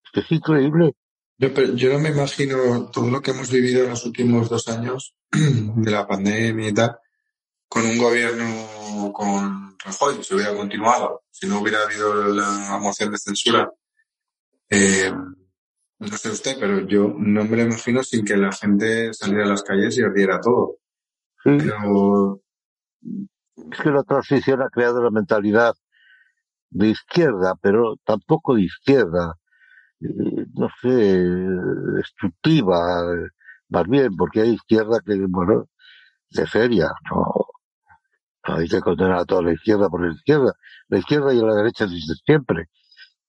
es que es increíble. Yo, pero yo no me imagino todo lo que hemos vivido en los últimos dos años de la pandemia y tal, con un gobierno con Rajoy, si hubiera continuado, si no hubiera habido la moción de censura. Eh, no sé usted, pero yo no me lo imagino sin que la gente saliera a las calles y ardiera todo. Sí, Pero es que la transición ha creado una mentalidad de izquierda, pero tampoco de izquierda, eh, no sé, destructiva, más bien, porque hay izquierda que, bueno, de feria, no, no hay que condenar a toda la izquierda por la izquierda. La izquierda y la derecha desde siempre.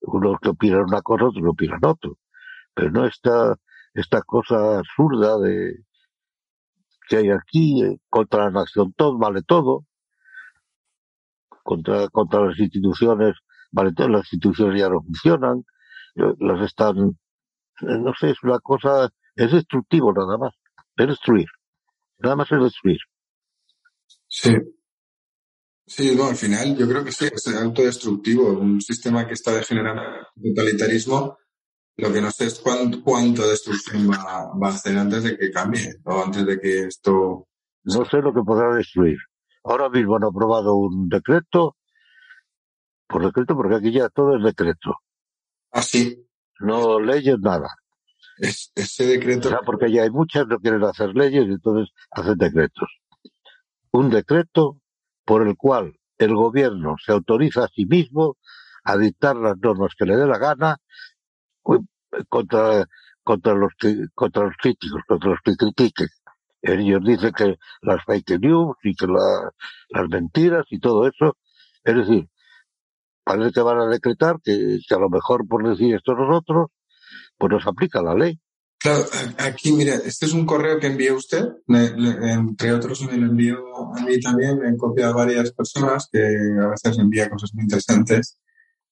Unos que opinan una cosa, otros que opinan otro. Pero no esta, esta cosa absurda de que hay aquí eh, contra la nación todo, vale todo, contra, contra las instituciones, vale todo, las instituciones ya no funcionan, eh, las están, eh, no sé, es una cosa, es destructivo nada más, es destruir, nada más es destruir. sí, sí, no, al final yo creo que sí, es autodestructivo. Un sistema que está degenerando totalitarismo, Lo que no sé es cuánto, cuánto destrucción va, va a hacer antes de que cambie o antes de que esto... No sé lo que podrá destruir. Ahora mismo han aprobado un decreto, por decreto, porque aquí ya todo es decreto. Ah, sí. No leyes nada. Es, ese decreto... O sea, porque ya hay muchas, no quieren hacer leyes y entonces hacen decretos. Un decreto por el cual el gobierno se autoriza a sí mismo a dictar las normas que le dé la gana contra, contra los contra los críticos, contra los que critiquen. Ellos dicen que las fake news y que la- las mentiras y todo eso. Es decir, parece que van a decretar que, a lo mejor por decir esto nosotros, pues nos aplica la ley. Claro, aquí, mira, este es un correo que envió usted, me- le- entre otros me lo envió a mí también, me han copiado varias personas que a veces envía cosas muy interesantes.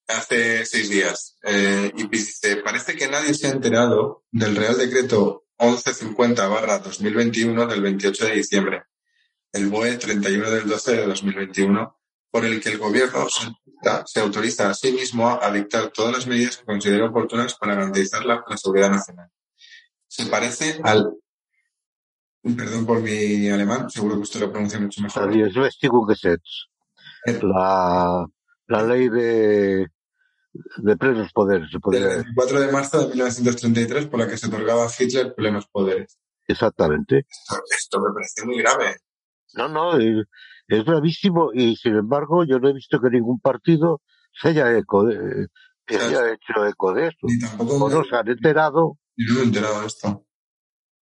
Hace seis días. Eh, y dice, parece que nadie se ha enterado del Real Decreto 1150-2021 del 28 de diciembre, el BOE 31 del 12 de 2021, por el que el gobierno se, se autoriza a sí mismo a dictar todas las medidas que considere oportunas para garantizar la, la seguridad nacional se parece al. Perdón por mi alemán, seguro que usted lo pronuncia mucho mejor. El- la, la ley de, de plenos poderes, se podría decir. 24 de marzo de 1933, por la que se otorgaba a Hitler plenos poderes. Exactamente. Esto, esto me parece muy grave. No, no, es, es gravísimo y sin embargo yo no he visto que ningún partido se haya, eco de, que se haya hecho eco de tampoco O no se han enterado, ni no he enterado de esto.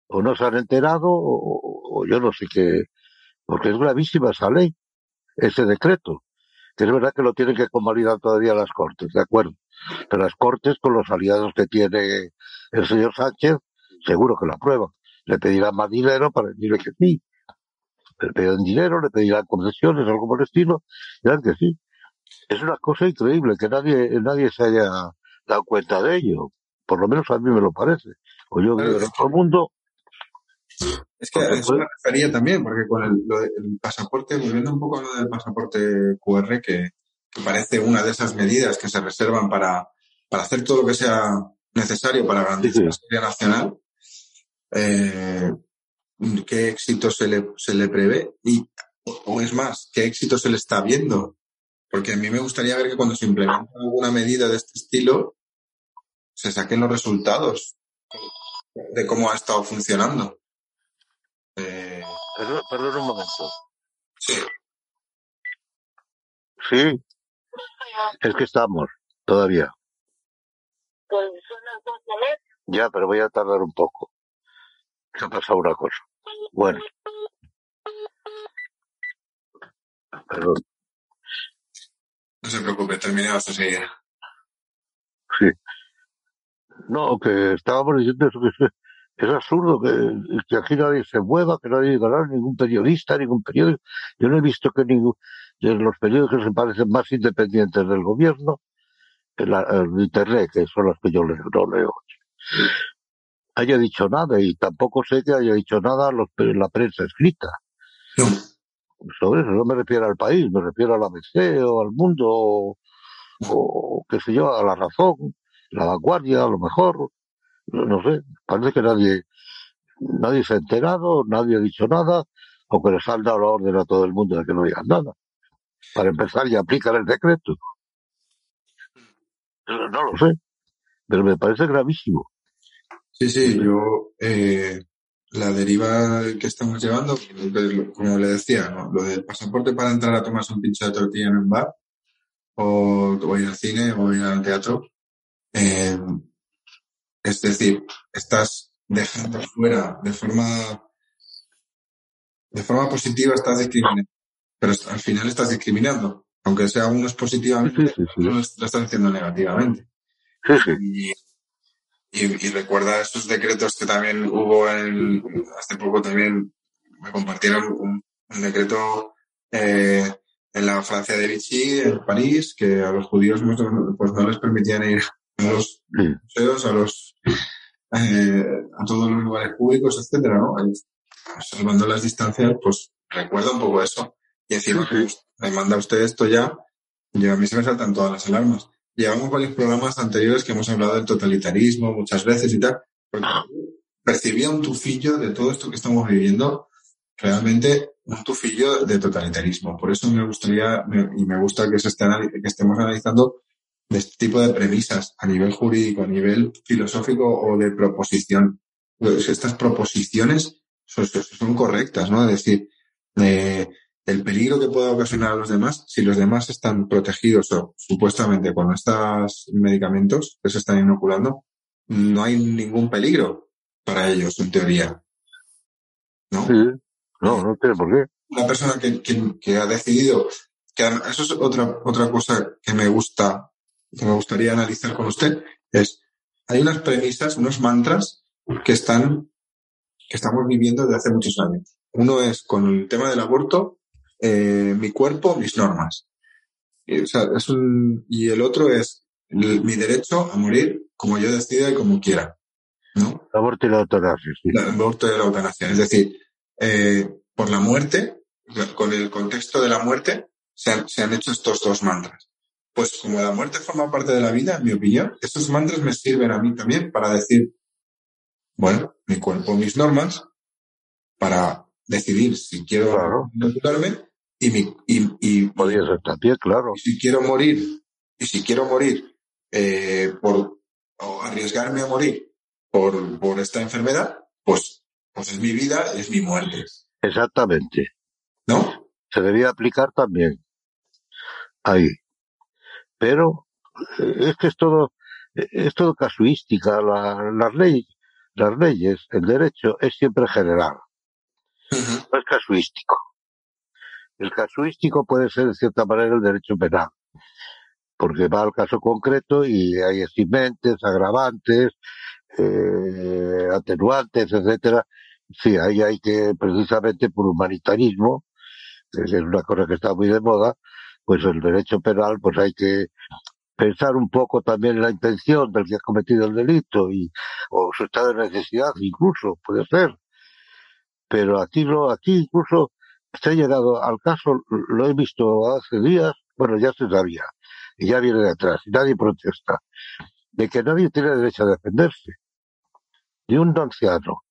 o no se han enterado, o, o yo no sé qué, porque es gravísima esa ley, ese decreto. Que es verdad que lo tienen que convalidar todavía las Cortes, de acuerdo. Pero las Cortes, con los aliados que tiene el señor Sánchez, seguro que lo aprueban. Le pedirán más dinero para decirle que sí. Le pedirán dinero, le pedirán concesiones, algo por el estilo, dirán que sí. Es una cosa increíble que nadie, nadie se haya dado cuenta de ello. Por lo menos a mí me lo parece. O yo Claro, vivo en otro mundo, Es que a eso me refería también, porque con el, lo de- el pasaporte, volviendo un poco a lo del pasaporte QR, que, que parece una de esas medidas que se reservan para, para hacer todo lo que sea necesario para garantizar la seguridad nacional, eh, qué éxito se le, se le prevé y, o es más, qué éxito se le está viendo. Porque a mí me gustaría ver que cuando se implementa alguna medida de este estilo, se saquen los resultados de cómo ha estado funcionando. Eh, Perdón, perdón un momento. sí, Sí, es que estamos todavía. Ya, pero voy a tardar un poco. Se ha pasado una cosa. Bueno, perdón. no se preocupe, terminamos enseguida. Sí. No, que estábamos diciendo eso, que es, absurdo que, que aquí nadie se mueva, que nadie diga nada, ningún periodista, ningún periódico. Yo no he visto que ningún, de los periódicos que se parecen más independientes del gobierno, en la, en internet, que son los que yo leo, no leo, haya dicho nada y tampoco sé que haya dicho nada los, la prensa escrita. No, Sobre eso no me refiero al país, me refiero al ABC o al mundo o, o qué sé yo, a la razón, la vanguardia, a lo mejor, no, sé, parece que nadie, nadie se ha enterado, nadie ha dicho nada, o que les han dado la orden a todo el mundo de que no digan nada. Para empezar ya aplican el decreto. No lo sé, pero me parece gravísimo. sí, sí, yo, eh, la deriva que estamos llevando, como le decía, ¿no? lo del pasaporte para entrar a tomarse un pincho de tortilla en un bar, o, o ir al cine, o ir al teatro, eh, es decir, estás dejando fuera de forma, de forma positiva, estás discriminando, pero al final estás discriminando, aunque sea unos positivamente, sí, lo estás haciendo negativamente. Y, y, y recuerda esos decretos que también hubo en, hace poco también me compartieron un, un decreto eh, en la Francia de Vichy, en París, que a los judíos pues, no les permitían ir a los museos, a los eh, a todos los lugares públicos, etcétera, ¿no? Salvando las distancias, pues recuerda un poco eso. Y que me manda usted esto ya, yo a mí se me saltan todas las alarmas. llevamos varios programas anteriores que hemos hablado del totalitarismo muchas veces y tal, porque percibía un tufillo de todo esto que estamos viviendo, realmente un tufillo de totalitarismo. Por eso me gustaría, y me gusta que, se esté, que estemos analizando de este tipo de premisas a nivel jurídico, a nivel filosófico o de proposición. Pues estas proposiciones son, son correctas, ¿no? Es decir, eh, el peligro que pueda ocasionar a los demás, si los demás están protegidos o supuestamente con estos medicamentos que se están inoculando, no hay ningún peligro para ellos, en teoría. ¿No? No, no tiene por qué. Una persona que, que, ha decidido, que eso es otra, otra cosa que me gusta, que me gustaría analizar con usted, es, hay unas premisas, unos mantras que están, que estamos viviendo desde hace muchos años. Uno es con el tema del aborto, eh, mi cuerpo, mis normas. Y, o sea, es un, y el otro es mi derecho a morir como yo decida y como quiera. ¿no? El aborto y la eutanasia. El aborto y la eutanasia. Es decir, eh, por la muerte, con el contexto de la muerte, se han, se han hecho estos dos mantras. Pues como la muerte forma parte de la vida, en mi opinión, estos mantras me sirven a mí también para decir, bueno, mi cuerpo, mis normas, para decidir si quiero claro. y, mi, y, y podría ser también, claro. Y si quiero morir, y si quiero morir eh, por o arriesgarme a morir por, por esta enfermedad, pues, pues es mi vida, es mi muerte. Exactamente. ¿No? Se debía aplicar también ahí. Pero eh, es que es todo, es todo casuística. La, las leyes, las leyes, el derecho es siempre general. No es casuístico. El casuístico puede ser, de cierta manera, el derecho penal, porque va al caso concreto y hay eximentes, agravantes, eh, atenuantes, etcétera. Sí, ahí hay que, precisamente por humanitarismo, que es una cosa que está muy de moda, pues el derecho penal, pues hay que pensar un poco también la intención del que ha cometido el delito y, o su estado de necesidad, incluso, puede ser. Pero aquí no, aquí incluso se ha llegado al caso, lo he visto hace días, bueno, ya se sabía, y ya viene de atrás, y nadie protesta, de que nadie tiene derecho a defenderse, ni un anciano,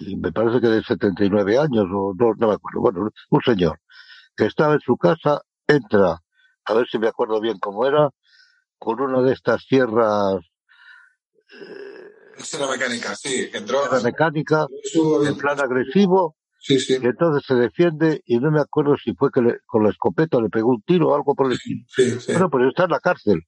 me parece que de 79 años, o no, no me acuerdo, bueno, un señor, que estaba en su casa, entra, a ver si me acuerdo bien cómo era, con una de estas sierras es la mecánica, sí. Entró. La mecánica, en plan agresivo. Sí, sí. Y entonces se defiende y no me acuerdo si fue que con la escopeta le pegó un tiro o algo por el estilo. Sí, sí. Bueno, pues está en la cárcel.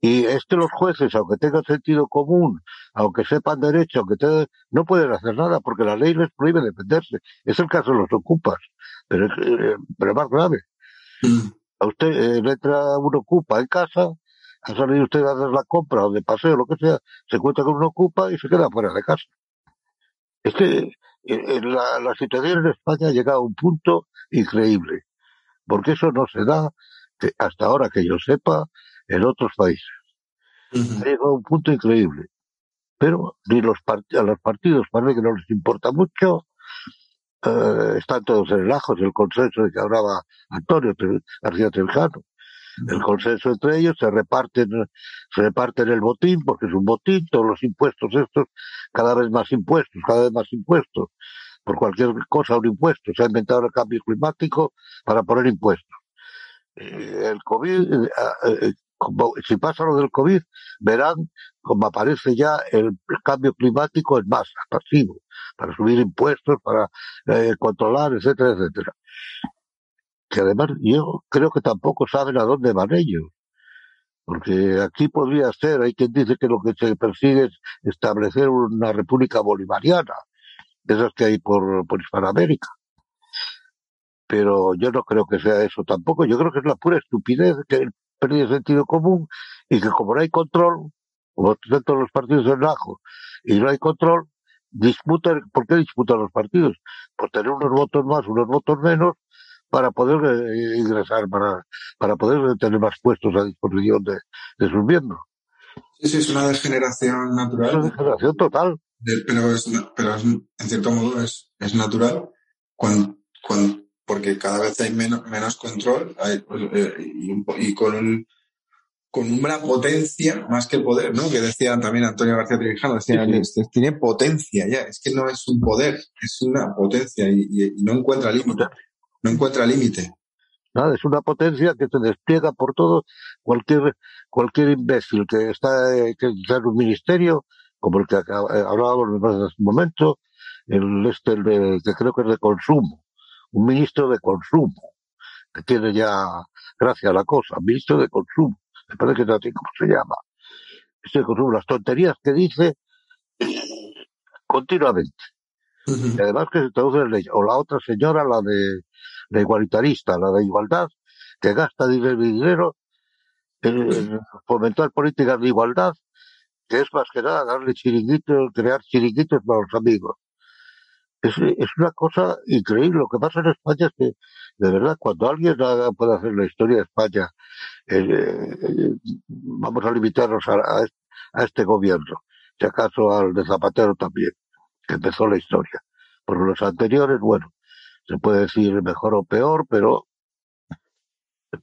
Y es que los jueces, aunque tengan sentido común, aunque sepan derecho, aunque te, no pueden hacer nada porque la ley les prohíbe defenderse. Es el caso de los ocupas, pero es, eh, pero más grave. Mm. A usted eh, le entra un ocupa en casa ha salido usted a hacer la compra o de paseo, lo que sea, se encuentra con una ocupa y se queda fuera de casa. Es que eh, la, la situación en España ha llegado a un punto increíble, porque eso no se da hasta ahora que yo sepa en otros países. Ha llegado a un punto increíble. Pero ni los a los partidos parece que no les importa mucho, eh, están todos en el ajo, es el consenso de que hablaba Antonio García Trejano el consenso entre ellos, se reparten, se reparten el botín, porque es un botín, todos los impuestos estos, cada vez más impuestos, cada vez más impuestos, por cualquier cosa un impuesto, se ha inventado el cambio climático para poner impuestos. Eh, el COVID, eh, eh, si pasa lo del COVID, verán como aparece ya el cambio climático en masa, pasivo, para subir impuestos, para controlar, etcétera, etcétera que además yo creo que tampoco saben a dónde van ellos. Porque aquí podría ser, hay quien dice que lo que se persigue es establecer una república bolivariana, de esas que hay por, por Hispanoamérica. Pero yo no creo que sea eso tampoco, yo creo que es la pura estupidez, que el sentido común y que como no hay control, como todos los partidos en ajo y no hay control, disputan, ¿por qué disputan los partidos? Por tener unos votos más, unos votos menos, para poder eh, ingresar, para, para poder tener más puestos a disposición de, de sus miembros. Sí, sí, es una degeneración natural. Es una degeneración total. pero, es, pero en cierto modo es, es natural cuando, cuando, porque cada vez hay menos, menos control hay, pues, eh, y, y, con con una potencia más que poder, ¿no? Que decía también Antonio García Trevijano, decía, tiene potencia ya, es que no es un poder, es una potencia y, no encuentra límite, no encuentra límite. Nada, es una potencia que se despliega por todo cualquier cualquier imbécil que está que está en un ministerio, como el que hablábamos en un momento, el este el que creo que es de consumo, un ministro de consumo, que tiene ya gracia a la cosa, ministro de consumo me parece que es así como se llama. Estoy con las tonterías que dice continuamente. Y además que se traduce en ley. O la otra señora, la de la igualitarista, la de igualdad, que gasta dinero y dinero en fomentar políticas de igualdad, que es más que nada darle chiringuitos, crear chiringuitos para los amigos. Es, una cosa increíble. Lo que pasa en España es que, de verdad, cuando alguien puede hacer la historia de España eh, vamos a limitarnos a, a, este gobierno, si acaso al de Zapatero también, que empezó la historia. Por los anteriores, bueno, se puede decir mejor o peor, pero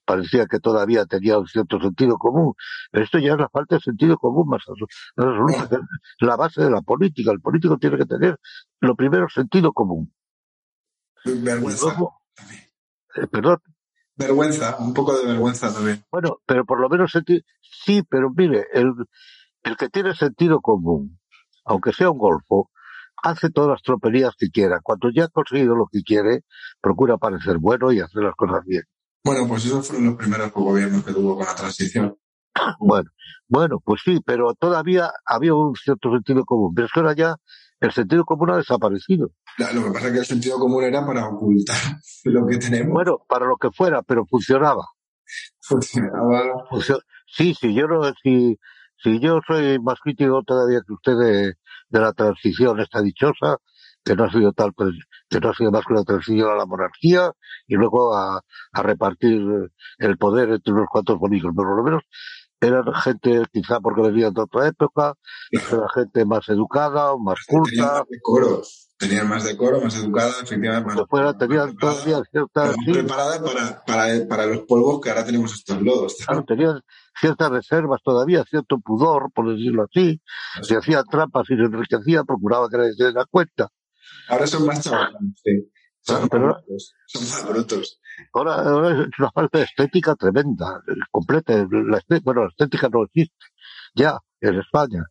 parecía que todavía tenía un cierto sentido común. Pero esto ya es la falta de sentido común más la base de la política. El político tiene que tener, lo primero, sentido común. Vergüenza. Eh, perdón. Vergüenza, un poco de vergüenza también. Bueno, pero por lo menos sí, pero mire, el, el que tiene sentido común, aunque sea un golfo, hace todas las tropelías que quiera. Cuando ya ha conseguido lo que quiere, procura parecer bueno y hacer las cosas bien. Bueno, pues esos fueron los primeros gobiernos que tuvo con la transición. Bueno, bueno, pues sí, pero todavía había un cierto sentido común. Pero es que ahora ya el sentido común ha desaparecido. Lo que pasa es que el sentido común era para ocultar lo que tenemos. Bueno, para lo que fuera, pero funcionaba. Funcionaba. sí, sí, yo no, si, si yo soy más crítico todavía que usted de, de la transición esta dichosa, que no ha sido tal, pues, que no ha sido más que una transición a la monarquía y luego a, a repartir el poder entre unos cuantos bonitos, pero por lo menos eran gente, quizá porque venían de otra época, era gente más educada, más culta. Tenían más decoro, tenían más decoro, más educada, efectivamente. Más fuera, tenían todavía cierta. preparada para, para, para, los polvos que ahora tenemos estos lodos. Claro, tenían ciertas reservas todavía, cierto pudor, por decirlo así. Se hacían trampas y se enriquecían, procuraba que nadie se diera cuenta. Ahora son más chavales, sí. Son, pero, son más brutos. Ahora, ahora, es una falta de estética tremenda, completa. La bueno, la estética no existe ya en España,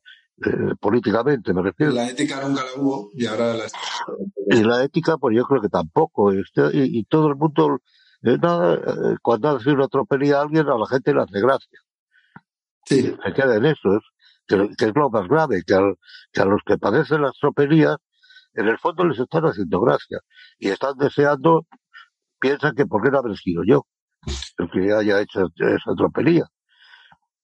eh, políticamente me refiero. La ética nunca la hubo y ahora la Y la ética, pues yo creo que tampoco. Este, y, y todo el mundo, eh, nada, eh, cuando hace una tropelía a alguien, a la gente le hace gracia. Sí. Se queda en eso, es, que, que es lo más grave, que, al, que a los que padecen las tropelías, en el fondo les están haciendo gracia y están deseando, piensan que por qué no habré sido yo el que haya hecho esa tropelía.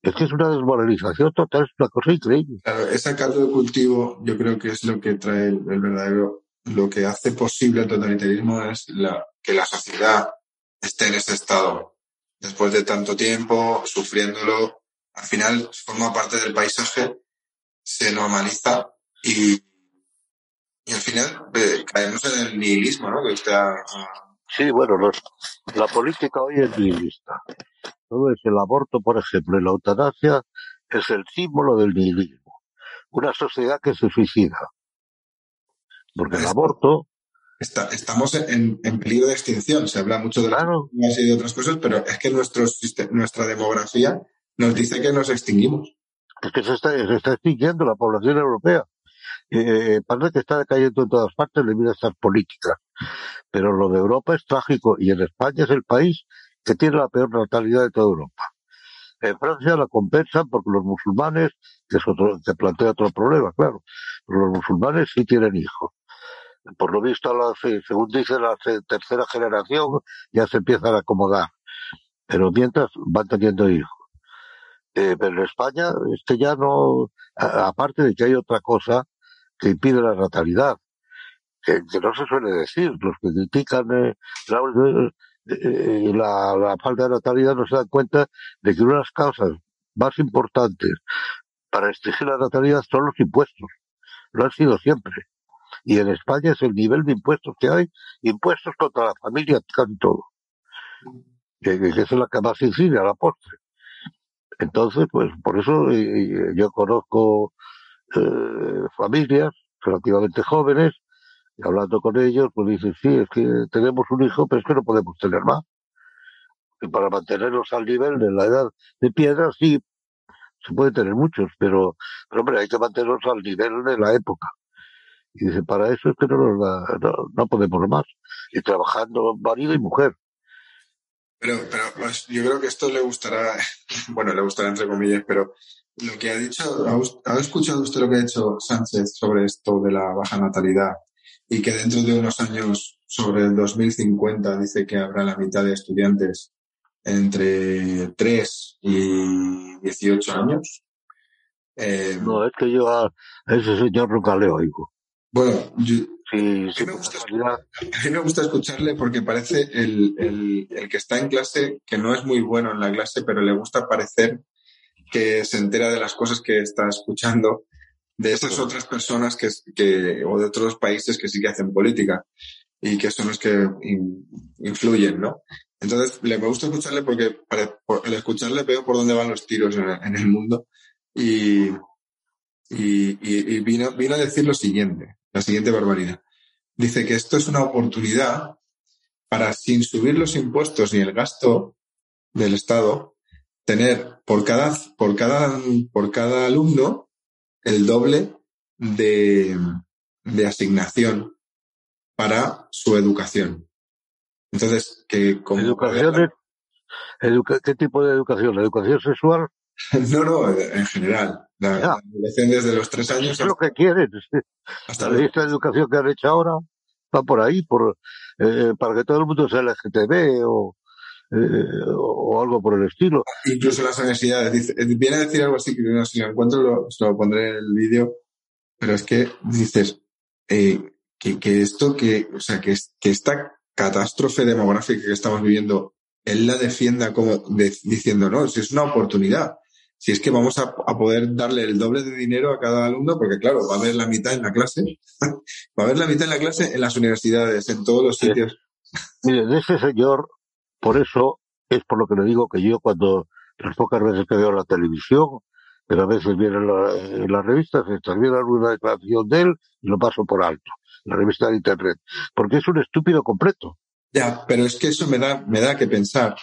Es que es una desmoralización total, es una cosa increíble. Ese caldo de cultivo yo creo que es lo que trae el, verdadero, lo que hace posible el totalitarismo es que la sociedad esté en ese estado. Después de tanto tiempo, sufriéndolo, al final forma parte del paisaje, se normaliza y y al final eh, caemos en el nihilismo, ¿no? Que está, Sí, bueno, la política hoy es nihilista. Todo es el aborto, por ejemplo, y la eutanasia es el símbolo del nihilismo. Una sociedad que se suicida. Porque el aborto... Está, estamos en, en, peligro de extinción. Se habla mucho de claro. las y de otras cosas, pero es que nuestro, nuestra demografía nos dice que nos extinguimos. Es que se está, se está extinguiendo la población europea eh, parece que está cayendo en todas partes debido a estas políticas. Pero lo de Europa es trágico y en España es el país que tiene la peor natalidad de toda Europa. En Francia la compensan porque los musulmanes, que plantea otro problema, claro, los musulmanes sí tienen hijos. Por lo visto, la, según dice la tercera generación, ya se empiezan a acomodar. Pero mientras van teniendo hijos. Eh, pero en España, este ya no, aparte de que hay otra cosa, que impide la natalidad, que, no se suele decir. Los que critican eh, la, eh, la, falta de natalidad no se dan cuenta de que una de las causas más importantes para restringir la natalidad son los impuestos. Lo han sido siempre. Y en España es el nivel de impuestos que hay, impuestos contra la familia, casi todo. Que es la que más incide a la postre. Entonces, pues por eso yo conozco eh, familias relativamente jóvenes y hablando con ellos, pues dicen, sí, es que tenemos un hijo, pero es que no podemos tener más. Y para mantenernos al nivel de la edad de piedra, sí, se puede tener muchos, pero, hombre, hay que mantenernos al nivel de la época. Y dice, para eso es que no, no, no podemos más. Y trabajando marido y mujer. Pero, pero pues, yo creo que esto le gustará, bueno, le gustará entre comillas, pero lo que ha dicho, ¿ha, escuchado usted lo que ha dicho Sánchez sobre esto de la baja natalidad? Y que dentro de unos años, sobre el 2050, dice que habrá la mitad de estudiantes entre 3 y 18 años. Eh, no, es que yo a ese señor nunca le oigo. Bueno, sí, a, mí me gusta, escucharle porque parece el, el, el, que está en clase, que no es muy bueno en la clase, pero le gusta parecer que se entera de las cosas que está escuchando de esas otras personas que, que, o de otros países que sí que hacen política y que son los que influyen, ¿no? Entonces, le me gusta escucharle porque para, al escucharle veo por dónde van los tiros en, en el mundo y, y, y, vino, vino a decir lo siguiente la siguiente barbaridad. Dice que esto es una oportunidad para, sin subir los impuestos ni el gasto del Estado, tener por cada, por cada, por cada alumno el doble de, de asignación para su educación. Entonces, que como... ¿Educación ¿Qué tipo de educación? ¿La educación sexual? No, no, en general. La, educación desde los tres años. Es lo que quieren. Hasta la esta educación que han hecho ahora va por ahí, por eh, para que todo el mundo sea LGTB o, eh, o algo por el estilo. Incluso las universidades. Dice, eh, viene a decir algo así, que no, si lo encuentro lo, se lo pondré en el vídeo, pero es que dices eh, que, que esto, que, o sea, que, que esta catástrofe demográfica que estamos viviendo, él la defienda como diciendo, no, si es una oportunidad si es que vamos a, poder darle el doble de dinero a cada alumno, porque claro, va a haber la mitad en la clase, va a haber la mitad en la clase en las universidades, en todos los sitios. Mire, de ese señor, por eso es por lo que le digo que yo cuando las pocas veces que veo la televisión, pero a veces viene en, las revistas, estas viene alguna declaración de él y lo paso por alto, la revista de internet, porque es un estúpido completo. Ya, pero es que eso me da, me da que pensar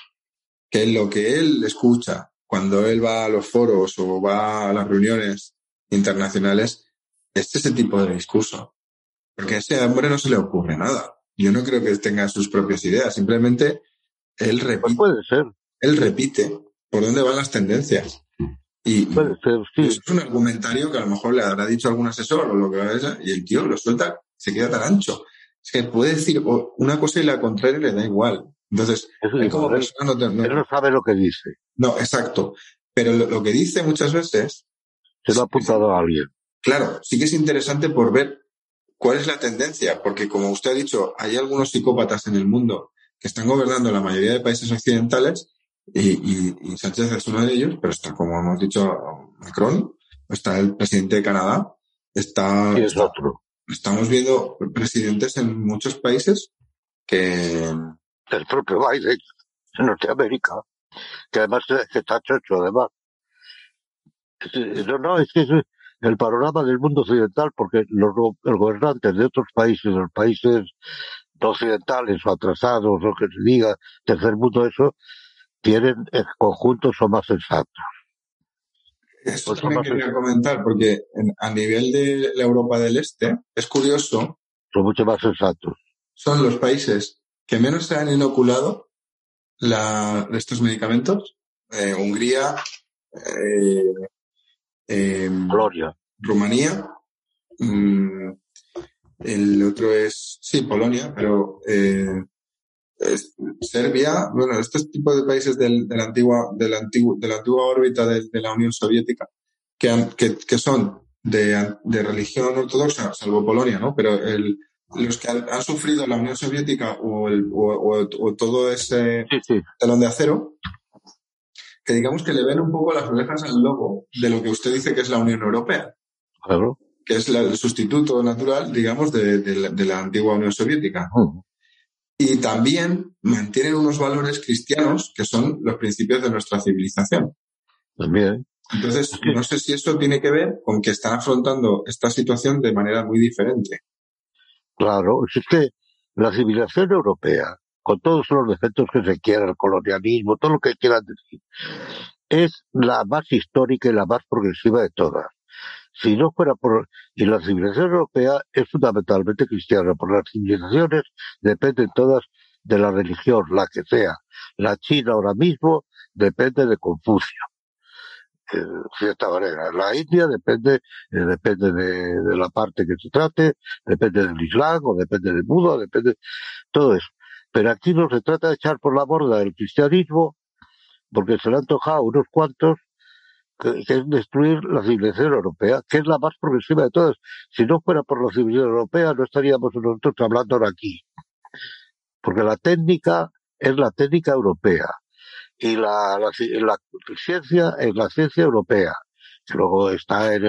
que lo que él escucha cuando él va a los foros o va a las reuniones internacionales, es ese tipo de discurso. Porque a ese hombre no se le ocurre nada. Yo no creo que tenga sus propias ideas. Simplemente él repite. Pues puede ser. Él repite por dónde van las tendencias. Y, puede ser, sí. es un argumentario que a lo mejor le habrá dicho algún asesor o lo que sea, y el tío lo suelta, se queda tan ancho. Es que puede decir una cosa y la contraria le da igual. Entonces, él como persona no, no, sabe lo que dice. No, exacto. Pero lo, que dice muchas veces. Se lo ha apuntado a alguien. Claro, sí que es interesante por ver cuál es la tendencia, porque como usted ha dicho, hay algunos psicópatas en el mundo que están gobernando la mayoría de países occidentales y, y, Sánchez es uno de ellos, pero está, como hemos dicho, Macron, está el presidente de Canadá, está, otro. estamos viendo presidentes en muchos países que, el propio Biden en Norteamérica, que además que está chocho, además. No, no, es que es el panorama del mundo occidental, porque los, gobernantes de otros países, los países occidentales o atrasados, o que se diga, tercer mundo, eso, tienen en conjunto son más sensatos. Eso pues también quería comentar, porque a nivel de la Europa del Este, es curioso. Son mucho más sensatos. Son los países que menos se han inoculado la, estos medicamentos. Eh, Hungría, eh, eh, Rumanía. Mm, el otro es, sí, Polonia, pero eh, Serbia, bueno, estos tipos de países del, de la antigua, de la antigua, de la antigua órbita de, la Unión Soviética, que, que, que son de, de, religión ortodoxa, salvo Polonia, ¿no? Pero el, los que han, sufrido la Unión Soviética o, el, o, o, todo ese telón de acero, que digamos que le ven un poco las orejas al lobo de lo que usted dice que es la Unión Europea. Claro. Que es el sustituto natural, digamos, de, de, la, antigua Unión Soviética. Mm. Y también mantienen unos valores cristianos que son los principios de nuestra civilización. También. Entonces, no sé si eso tiene que ver con que están afrontando esta situación de manera muy diferente. Claro, es que la civilización europea, con todos los defectos que se quieran, el colonialismo, todo lo que quieran decir, es la más histórica y la más progresiva de todas. Si no fuera por, y la civilización europea es fundamentalmente cristiana, por las civilizaciones dependen todas de la religión, la que sea. La China ahora mismo depende de Confucio. De cierta manera. La India depende, eh, depende de, de, la parte que se trate, depende del Islam, o depende del Buda, depende, todo eso. Pero aquí no se trata de echar por la borda el cristianismo, porque se le han tocado unos cuantos, que, es destruir la civilización europea, que es la más progresiva de todas. Si no fuera por la civilización europea, no estaríamos nosotros hablando ahora aquí. Porque la técnica es la técnica europea y la, ciencia es la ciencia europea que luego está en,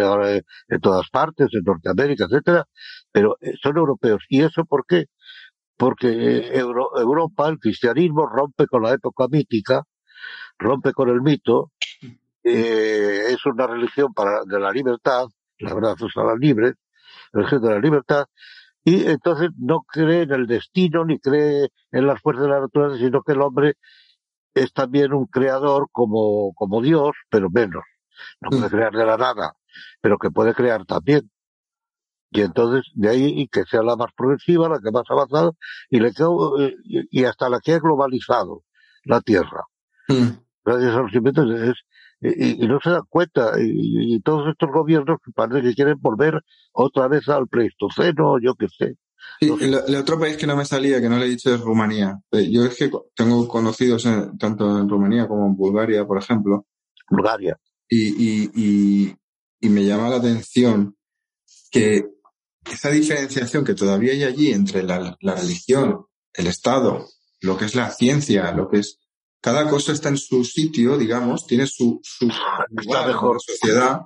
todas partes, en Norteamérica, etcétera, pero son europeos. ¿Y eso por qué? Porque Euro, Europa, el cristianismo, rompe con la época mítica, rompe con el mito, eh, es una religión para, de la libertad, la verdad es la libre, religión de la libertad, y entonces no cree en el destino ni cree en las fuerzas de la naturaleza, sino que el hombre es también un creador como, como Dios, pero menos. No puede crear de la nada, pero que puede crear también. Y entonces, de ahí y que sea la más progresiva, la que más avanzada, y, le y hasta la que ha globalizado la Tierra. Mm. Gracias a los inventos es, y, y, no se dan cuenta, y, y, todos estos gobiernos parece que quieren volver otra vez al Pleistoceno, yo qué sé. Sí, el, el, otro país que no me salía, que no le he dicho, es Rumanía. Eh, yo es que tengo conocidos en, tanto en Rumanía como en Bulgaria, por ejemplo. Bulgaria. Y, y, y, y me llama la atención que esa diferenciación que todavía hay allí entre la, la religión, el Estado, lo que es la ciencia, lo que es cada cosa está en su sitio, digamos, tiene su, su lugar mejor. en la sociedad,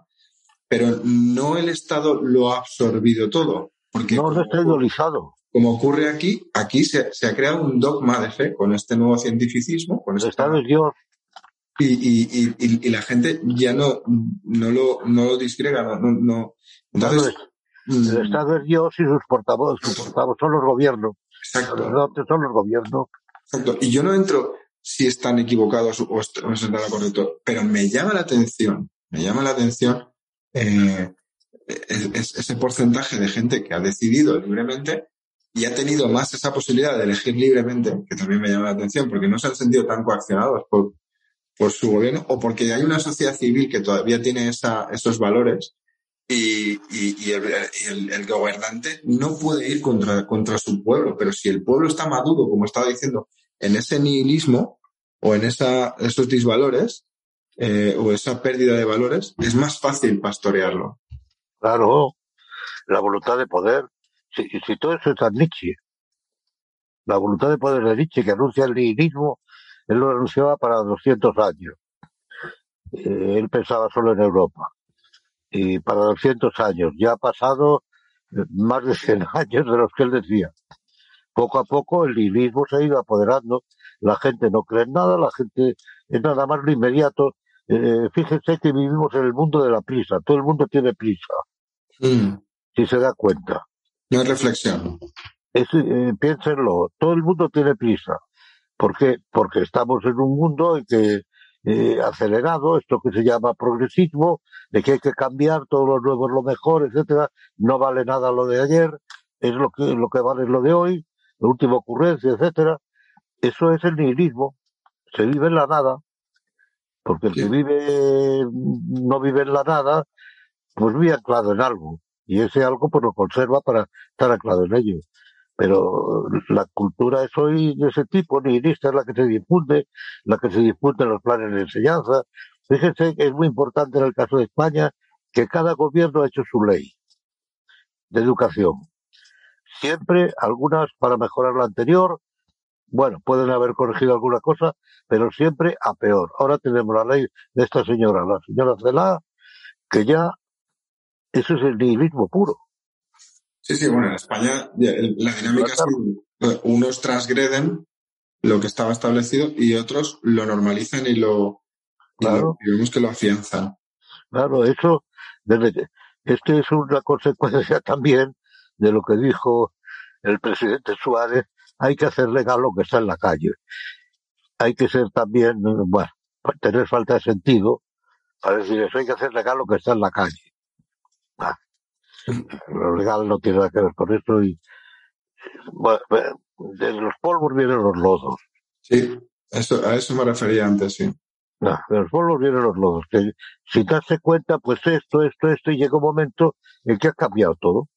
pero no el Estado lo ha absorbido todo. Porque no, está idolizado. Como ocurre aquí, aquí se, se, ha creado un dogma de fe con este nuevo cientificismo. Con el Estado es Dios. Y, y, y, y, la gente ya no, no, lo, no lo disgrega, no, no, no. Entonces, el, el Estado es Dios y sus portavoces, sus portavoces son los gobiernos. Exacto. Los son los gobiernos. Exacto. Y yo no entro, si están equivocados o, están correcto. Pero me llama la atención, me llama la atención eh, es, ese porcentaje de gente que ha decidido libremente y ha tenido más esa posibilidad de elegir libremente, que también me llama la atención, porque no se han sentido tan coaccionados por, por su gobierno o porque hay una sociedad civil que todavía tiene esa, esos valores y, y, y, el, el, el, gobernante no puede ir contra, contra su pueblo, pero si el pueblo está maduro, como estaba diciendo, en ese nihilismo o en esa, esos disvalores eh, o esa pérdida de valores, es más fácil pastorearlo. Claro, la voluntad de poder. Si, si todo eso está en Nietzsche, la voluntad de poder de Nietzsche que anuncia el nihilismo, él lo anunciaba para 200 años. Eh, él pensaba solo en Europa. Y para 200 años, ya ha pasado más de 100 años de los que él decía poco a poco el nihilismo se ha ido apoderando, la gente no cree en nada, la gente es nada más lo inmediato. Eh, fíjense que vivimos en el mundo de la prisa, todo el mundo tiene prisa, Mm. si se da cuenta. No hay reflexión. Es, eh, piénsenlo, todo el mundo tiene prisa. ¿Por qué? Porque estamos en un mundo en que eh, acelerado, esto que se llama progresismo, de que hay que cambiar, todo lo nuevo es lo mejor, etcétera, no vale nada lo de ayer, es lo que, lo que vale lo de hoy, la última ocurrencia, etcétera, eso es el nihilismo. Se vive en la nada, porque el Sí. que vive, no vive en la nada, pues vive anclado en algo. Y ese algo pues lo conserva para estar anclado en ello. Pero la cultura es hoy de ese tipo, nihilista, es la que se difunde, la que se difunde en los planes de enseñanza. Fíjense que es muy importante en el caso de España que cada gobierno ha hecho su ley de educación. Siempre algunas para mejorar la anterior, bueno, pueden haber corregido alguna cosa, pero siempre a peor. Ahora tenemos la ley de esta señora, la señora Celá, que ya eso es el nihilismo puro. Sí, sí, bueno, en España la dinámica es que unos transgreden lo que estaba establecido y otros lo normalizan y lo, Claro. Y, vemos que lo afianzan. Claro, eso, desde, este es una consecuencia también de lo que dijo el presidente Suárez, hay que hacer legal lo que está en la calle. Hay que ser también, bueno, tener falta de sentido para decir eso, hay que hacer legal lo que está en la calle. Ah, lo legal no tiene nada que ver con esto y bueno, de los polvos vienen los lodos. Sí, eso, a eso me refería antes, sí. No, de los polvos vienen los lodos. Que si te das cuenta, pues esto, esto, esto, y llega un momento en que ha cambiado todo.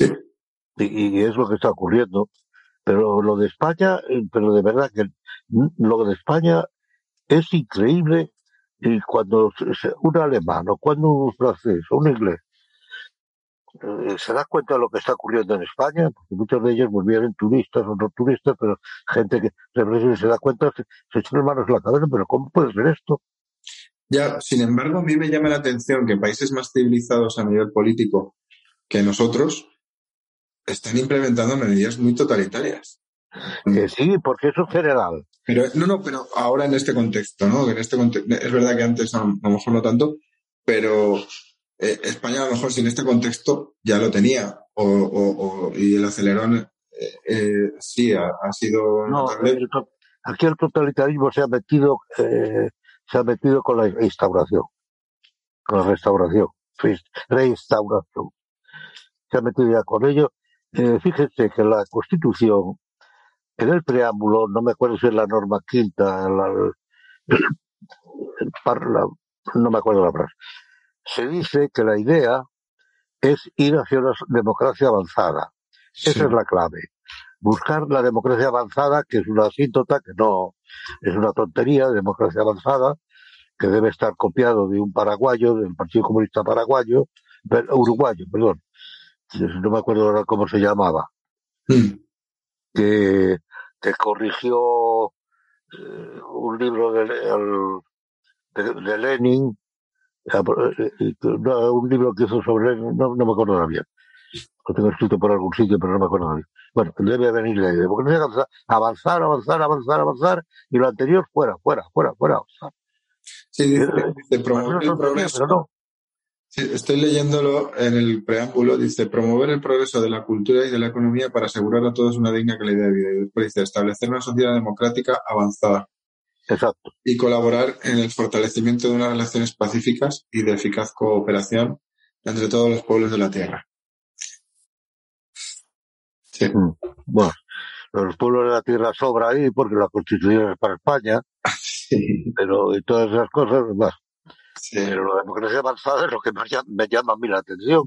Sí. Y, es lo que está ocurriendo. Pero lo de España, eh, pero de verdad que lo de España es increíble y cuando un alemán o cuando un francés o un inglés eh, se da cuenta de lo que está ocurriendo en España, porque muchos de ellos volvieron turistas o no turistas, pero gente que se da cuenta, se, se echan las manos en la cabeza, pero ¿cómo puede ser esto? Ya, sin embargo, a mí me llama la atención que países más civilizados a nivel político que nosotros están implementando medidas muy totalitarias. Que sí, porque eso es general. Pero, no, no, pero ahora en este contexto, ¿no? En este contexto, es verdad que antes a, lo mejor no tanto, pero eh, España a lo mejor si en este contexto ya lo tenía. O, o, o y el acelerón eh, eh, sí ha, ha sido No, el aquí el totalitarismo se ha metido, eh, se ha metido con la instauración, con la restauración, reinstauración. Se ha metido ya con ello. Eh, fíjense que la Constitución, en el preámbulo, no me acuerdo si es la norma quinta, la- la- no me acuerdo la frase, se dice que la idea es ir hacia una democracia avanzada. Sí. Esa es la clave. Buscar la democracia avanzada, que es una asíntota, que no es una tontería, democracia avanzada, que debe estar copiado de un paraguayo, del Partido Comunista Paraguayo, uruguayo, perdón. No me acuerdo ahora cómo se llamaba, Mm. que, corrigió eh, un libro de, el- de, de Lenin, eh, eh, no, un libro que hizo sobre Lenin, no, no me acuerdo ahora bien. Lo tengo escrito por algún sitio, pero no me acuerdo bien. Bueno, debe venir de ahí. Democracia avanzar, avanzar, avanzar, avanzar, avanzar, y lo anterior fuera, fuera, fuera, fuera. avanzar. Sí, promover una el progreso. pero no. Sí, estoy leyéndolo en el preámbulo, dice promover el progreso de la cultura y de la economía para asegurar a todos una digna calidad de vida. Y después dice establecer una sociedad democrática avanzada Exacto. y colaborar en el fortalecimiento de unas relaciones pacíficas y de eficaz cooperación entre todos los pueblos de la tierra. Sí, Mm. Bueno, los pueblos de la tierra sobra ahí porque la constitución es para España, sí, pero y todas esas cosas, bueno, sí. pero la democracia avanzada es lo que llama, me llama a mí la atención.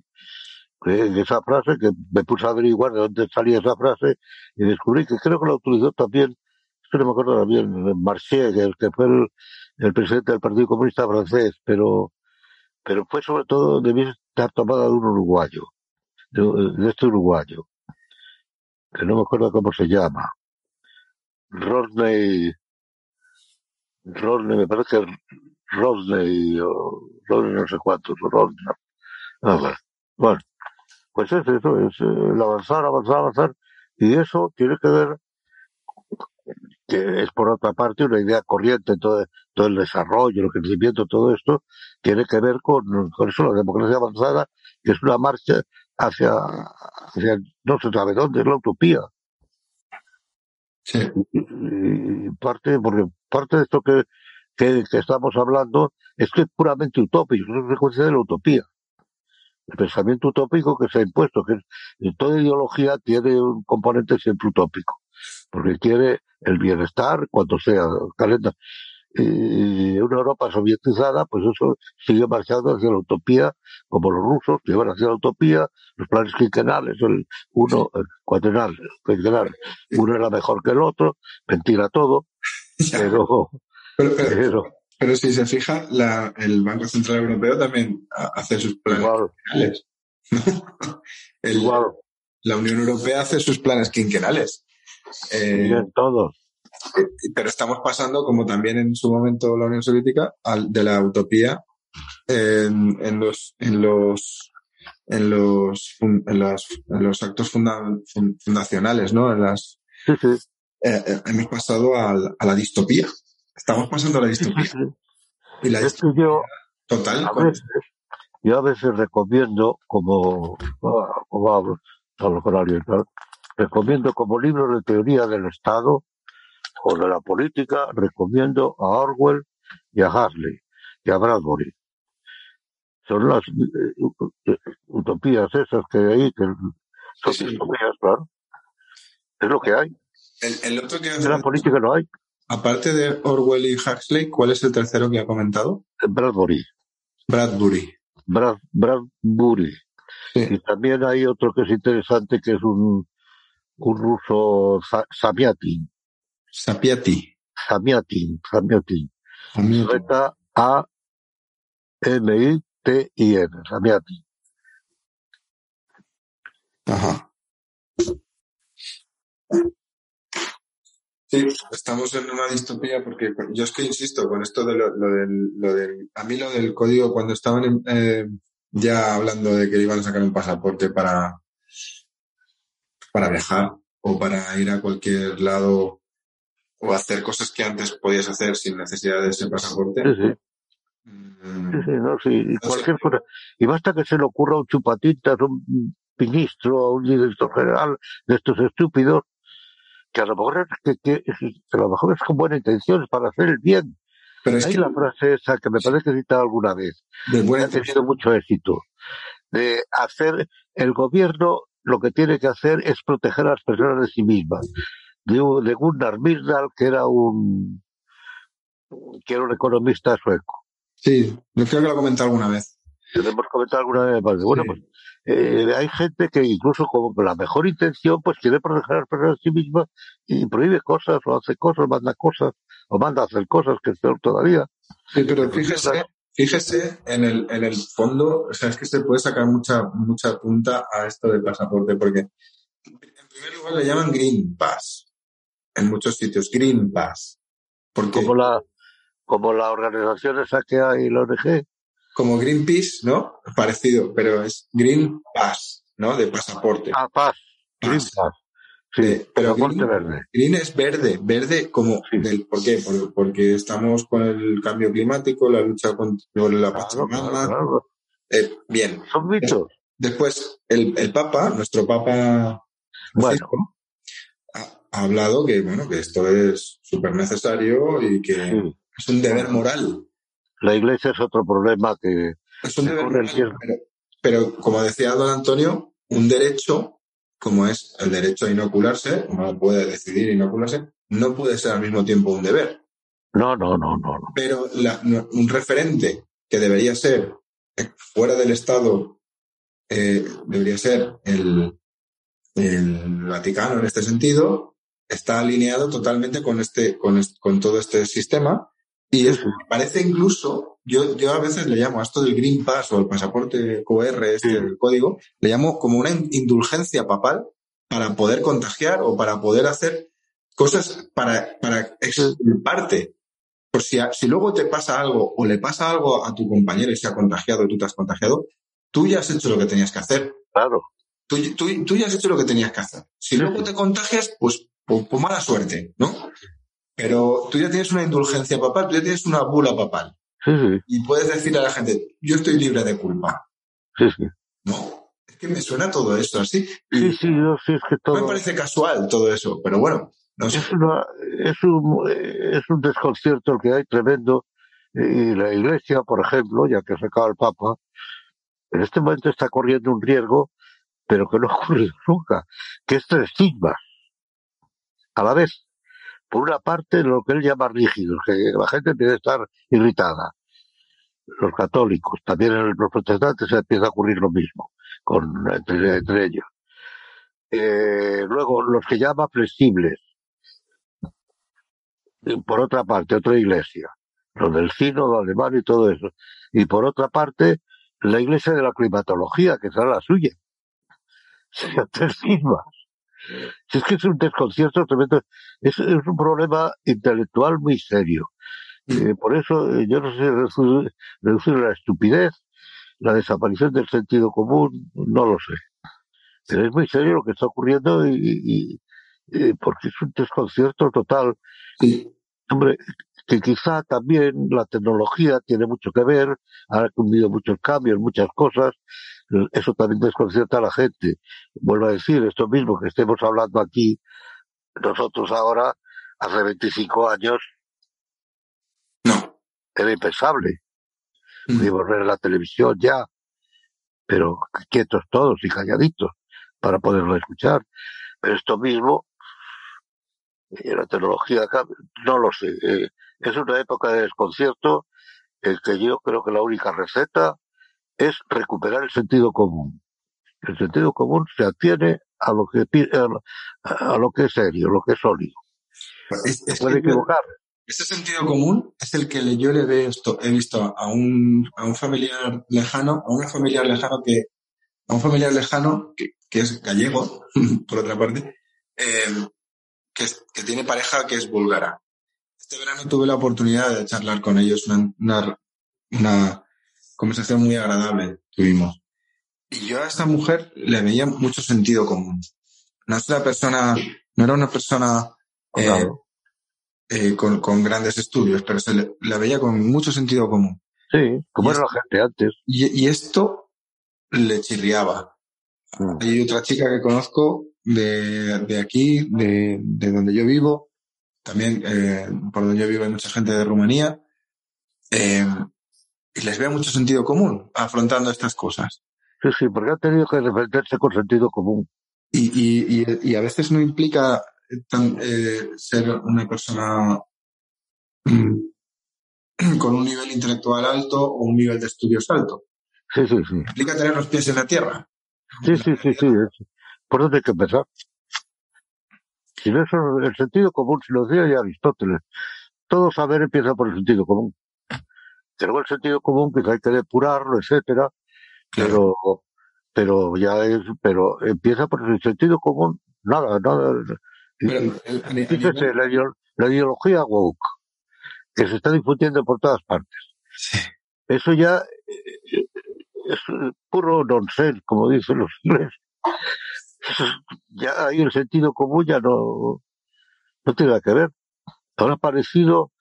Esa frase, que me puse a averiguar de dónde salía esa frase y descubrí que creo que la utilizó también, es no me acuerdo bien, Marché, que, que fue el, el presidente del Partido Comunista francés, pero, pero fue sobre todo, debía estar tomada de un uruguayo, de, de este uruguayo, que no me acuerdo cómo se llama. Rodney, Rodney, me parece que Rodney, o Rodney no sé cuántos, o Rodney. Bueno. Bueno, pues es eso, es eh, el avanzar, avanzar, avanzar, y eso tiene que ver, que es por otra parte una idea corriente, todo, todo el desarrollo, el crecimiento, todo esto, tiene que ver con, con eso, la democracia avanzada, que es una marcha hacia, hacia no se sabe dónde, es la utopía. sí. y parte porque parte de esto que, que, que estamos hablando es que es puramente utópico, es consecuencia de la utopía. El pensamiento utópico que se ha impuesto, que es- toda ideología tiene un componente siempre utópico, porque quiere el bienestar cuando sea calenta. Y una Europa sovietizada, pues eso sigue marchando hacia la utopía, como los rusos que van hacia la utopía, los planes quinquenales, el uno, el cuatrenal, quinquenal, uno era mejor que el otro, mentira todo, pero, Pero, pero, si se fija, la, el Banco Central Europeo también ha- hace sus planes quinquenales. El- La Unión Europea hace sus planes quinquenales. Eh, siguen todos. pero estamos pasando, como también en su momento la Unión Soviética, al, de la utopía en, en los en los en los en, los actos funda- fun- fundacionales, ¿no? En las Sí, sí, eh, eh, hemos pasado a la distopía. Estamos pasando la distopía. Y la Es que yo, total. a con- veces, yo a veces recomiendo, como, ah, como hablo, hablo con alguien, ¿no? recomiendo como libros de teoría del Estado o de la política, recomiendo a Orwell y a Huxley y a Bradbury. Son las eh, utopías esas que hay, que son Sí, sí. utopías, claro. Es lo que hay. El, el otro que En la política no hay. Aparte de Orwell y Huxley, ¿cuál es el tercero que ha comentado? Bradbury. Bradbury. Brad, Bradbury. Sí. Y también hay otro que es interesante, que es un, un ruso, Zamiatin. Sapiati. Zamiatin. Amigo. Z-A-M-I-T-I-N. Zamiatin. Sí, estamos en una distopía porque yo es que insisto con esto de lo, lo del, lo del, a mí lo del código cuando estaban en- eh, ya hablando de que iban a sacar un pasaporte para, para viajar o para ir a cualquier lado o hacer cosas que antes podías hacer sin necesidad de ese pasaporte. Sí, sí. mm, Sí, sí, no, sí, y cualquier cosa. Y basta que se le ocurra un chupatintas, a un ministro, a un director general de estos estúpidos, que a lo mejor es, que, que- que a lo mejor es con buena intención, para hacer el bien. Pero es Hay que la frase esa que me parece que he citado alguna vez, de que ha tenido mucho éxito, de hacer el gobierno lo que tiene que hacer es proteger a las personas de sí mismas. De, un- de Gunnar Myrdal, que era un que era un economista sueco. Sí, yo creo que lo he comentado alguna vez. Lo hemos comentado alguna vez. Bueno, bueno, Sí. pues eh, hay gente que incluso con la mejor intención pues quiere proteger a las personas de sí mismas y prohíbe cosas o hace cosas, manda cosas o manda a hacer cosas que es peor todavía. Sí, pero fíjese, fíjese en el, en el fondo, o sea, es que se puede sacar mucha, mucha punta a esto del pasaporte, porque en primer lugar le llaman Green Pass. En muchos sitios, Green Pass. Porque Como la como la organización esa que hay, la ONG, como Greenpeace, ¿no? Parecido, pero es Green Pass, ¿no? De pasaporte. ah, Pass. Green Pass. Sí, Eh, pero Green- verde. Green es verde, verde como Sí. del, ¿por qué? Por- porque estamos con el cambio climático, la lucha contra la Claro, Pachamama. claro, claro. Eh, bien, Son mitos. Después, el, el Papa, nuestro Papa Bueno, Francisco, ha, ha hablado que, bueno, que esto es súper necesario y que sí. es un deber moral. La iglesia es otro problema que Es un deber pero, pero, como decía don Antonio, un derecho, como es el derecho a inocularse, uno puede decidir inocularse, no puede ser al mismo tiempo un deber. no, no, no, no, no. Pero la- no- un referente que debería ser eh, fuera del Estado, eh, debería ser el, el Vaticano en este sentido, está alineado totalmente con este, con, est- con todo este sistema. Y es, me parece incluso, yo, yo a veces le llamo a esto del Green Pass o el pasaporte QR, este Sí. el código, le llamo como una in- indulgencia papal para poder contagiar o para poder hacer cosas para, para exculparte. Por si, a- si luego te pasa algo o le pasa algo a tu compañero y se ha contagiado y tú te has contagiado, tú ya has hecho lo que tenías que hacer. Claro. Tú, tú, tú ya has hecho lo que tenías que hacer. Si Sí, luego te contagias, pues, pues, pues mala suerte, ¿no? Pero tú ya tienes una indulgencia papal, tú ya tienes una bula papal. Sí, sí, Y puedes decir a la gente, yo estoy libre de culpa. sí, sí. No, es que me suena todo esto así. Sí, sí, yo sí es que No me todo parece casual todo eso, pero bueno, no sé. es una, es un es un desconcierto el que hay tremendo y la Iglesia, por ejemplo, ya que se acaba el Papa, en este momento está corriendo un riesgo, pero que no ha ocurrido nunca, que es tres sigmas a la vez. Por una parte, lo que él llama rígidos, que la gente tiene que estar irritada. Los católicos, también en los protestantes se empieza a ocurrir lo mismo, con, entre, ellos. Eh, luego, los que llama flexibles, por otra parte, otra iglesia, los del sínodo alemán y todo eso. Y por otra parte, la iglesia de la climatología, que será la suya. Serían tres sigmas. Si es que es un desconcierto tremendo, es, es un problema intelectual muy serio. Eh, por eso eh, yo no sé reducir, reducir la estupidez, la desaparición del sentido común, no lo sé. Pero es muy serio lo que está ocurriendo y, y- y, eh, porque es un desconcierto total. Sí. Hombre, que quizá también la tecnología tiene mucho que ver, ha cumplido muchos cambios, muchas cosas, eso también desconcierta a la gente. Vuelvo a decir, esto mismo que estemos hablando aquí, nosotros ahora, hace 25 años, no. era impensable. Pudimos ver la televisión ya, pero quietos todos y calladitos para poderlo escuchar. Pero esto mismo, eh, la tecnología, no lo sé. Eh, es una época de desconcierto en que yo creo que la única receta es recuperar el sentido común. El sentido común se atiene a lo que a lo que es serio, lo que es sólido. se puede equivocar. Ese sentido común es el que yo le veo esto, he visto a un, a un familiar lejano, a una familiar lejano que, a un familiar lejano que, que es gallego, por otra parte, eh, que, que, tiene pareja que es búlgara. Este verano tuve la oportunidad de charlar con ellos, una, una, una conversación muy agradable tuvimos. Y yo a esta mujer le veía mucho sentido común. No es una persona, no era una persona eh, eh, con, con, grandes estudios, pero se le, la veía con mucho sentido común. Sí, como era la gente antes. Y, y, esto le chirriaba. Mm. Hay otra chica que conozco de, de aquí, de, de, donde yo vivo, también eh, por donde yo vivo hay mucha gente de Rumanía, eh, y les veo mucho sentido común afrontando estas cosas. Sí, sí, porque han tenido que defenderse con sentido común. Y, y, y, y a veces no implica tan, eh, ser una persona mm, con un nivel intelectual alto o un nivel de estudios alto. Sí, sí, sí. Implica tener los pies en la tierra. Sí, sí, sí, sí. Por dónde hay que empezar. Si no eso, el sentido común, si lo decía ya Aristóteles, todo saber empieza por el sentido común. Luego el sentido común, que hay que depurarlo, etcétera, pero, pero ya es, pero empieza por el sentido común, nada, nada. Pero, la, ideología woke, que se está difundiendo por todas partes. Eso ya eh, es puro nonsense, como dicen los ingleses. Ya ahí el sentido común ya no, no tiene nada que ver. Ahora ha parecido